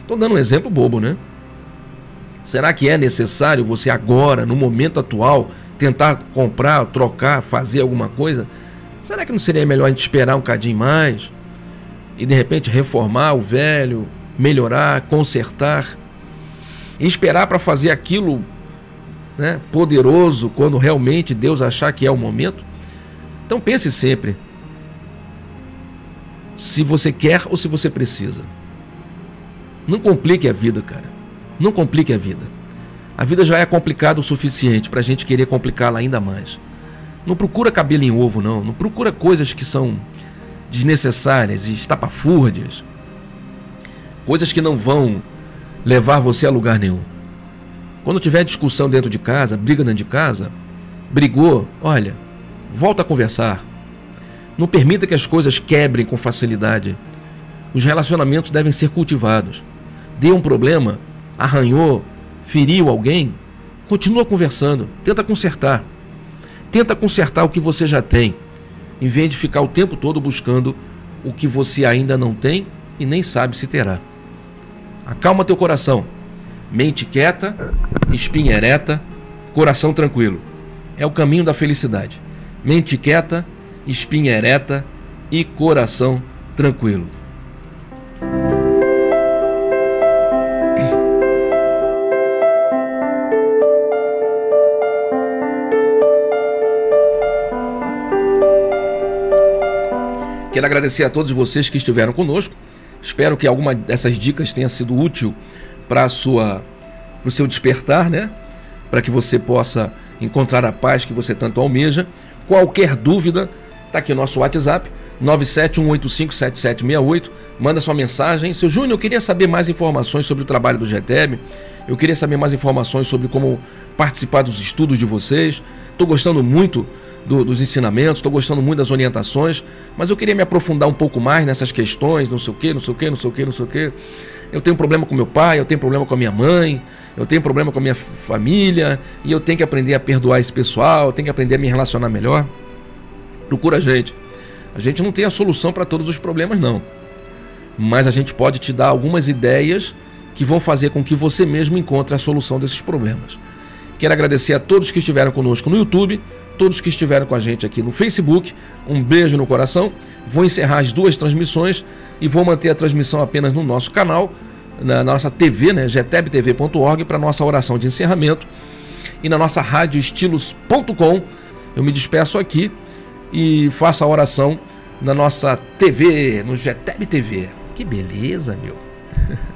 Estou dando um exemplo bobo, né? Será que é necessário você agora, no momento atual, tentar comprar, trocar, fazer alguma coisa? Será que não seria melhor a gente esperar um cadinho mais e de repente reformar o velho, melhorar, consertar e esperar para fazer aquilo né, poderoso quando realmente Deus achar que é o momento? Então pense sempre se você quer ou se você precisa. Não complique a vida, cara. Não complique a vida. A vida já é complicada o suficiente para a gente querer complicá-la ainda mais. Não procura cabelo em ovo, não. Não procura coisas que são desnecessárias e estapafúrdias. Coisas que não vão levar você a lugar nenhum. Quando tiver discussão dentro de casa, briga dentro de casa, brigou, olha, Volta a conversar. Não permita que as coisas quebrem com facilidade. Os relacionamentos devem ser cultivados. Deu um problema, arranhou, feriu alguém, continua conversando, tenta consertar. Tenta consertar o que você já tem, em vez de ficar o tempo todo buscando o que você ainda não tem e nem sabe se terá. Acalma teu coração. Mente quieta, espinha ereta, coração tranquilo. É o caminho da felicidade mente quieta, espinha ereta e coração tranquilo. Quero agradecer a todos vocês que estiveram conosco. Espero que alguma dessas dicas tenha sido útil para sua para o seu despertar, né? Para que você possa encontrar a paz que você tanto almeja. Qualquer dúvida, está aqui o nosso WhatsApp, 971857768. Manda sua mensagem. Seu Júnior, eu queria saber mais informações sobre o trabalho do GTEB. Eu queria saber mais informações sobre como participar dos estudos de vocês. Estou gostando muito do, dos ensinamentos, estou gostando muito das orientações, mas eu queria me aprofundar um pouco mais nessas questões, não sei o que, não sei o que, não sei o que, não sei o que. Eu tenho problema com meu pai, eu tenho problema com a minha mãe, eu tenho problema com a minha família e eu tenho que aprender a perdoar esse pessoal, eu tenho que aprender a me relacionar melhor. Procura a gente. A gente não tem a solução para todos os problemas, não. Mas a gente pode te dar algumas ideias que vão fazer com que você mesmo encontre a solução desses problemas. Quero agradecer a todos que estiveram conosco no YouTube, todos que estiveram com a gente aqui no Facebook. Um beijo no coração. Vou encerrar as duas transmissões e vou manter a transmissão apenas no nosso canal na nossa TV, né, getebtv.org, para nossa oração de encerramento. E na nossa rádio estilos.com, eu me despeço aqui e faço a oração na nossa TV, no Geteb TV. Que beleza, meu. [laughs]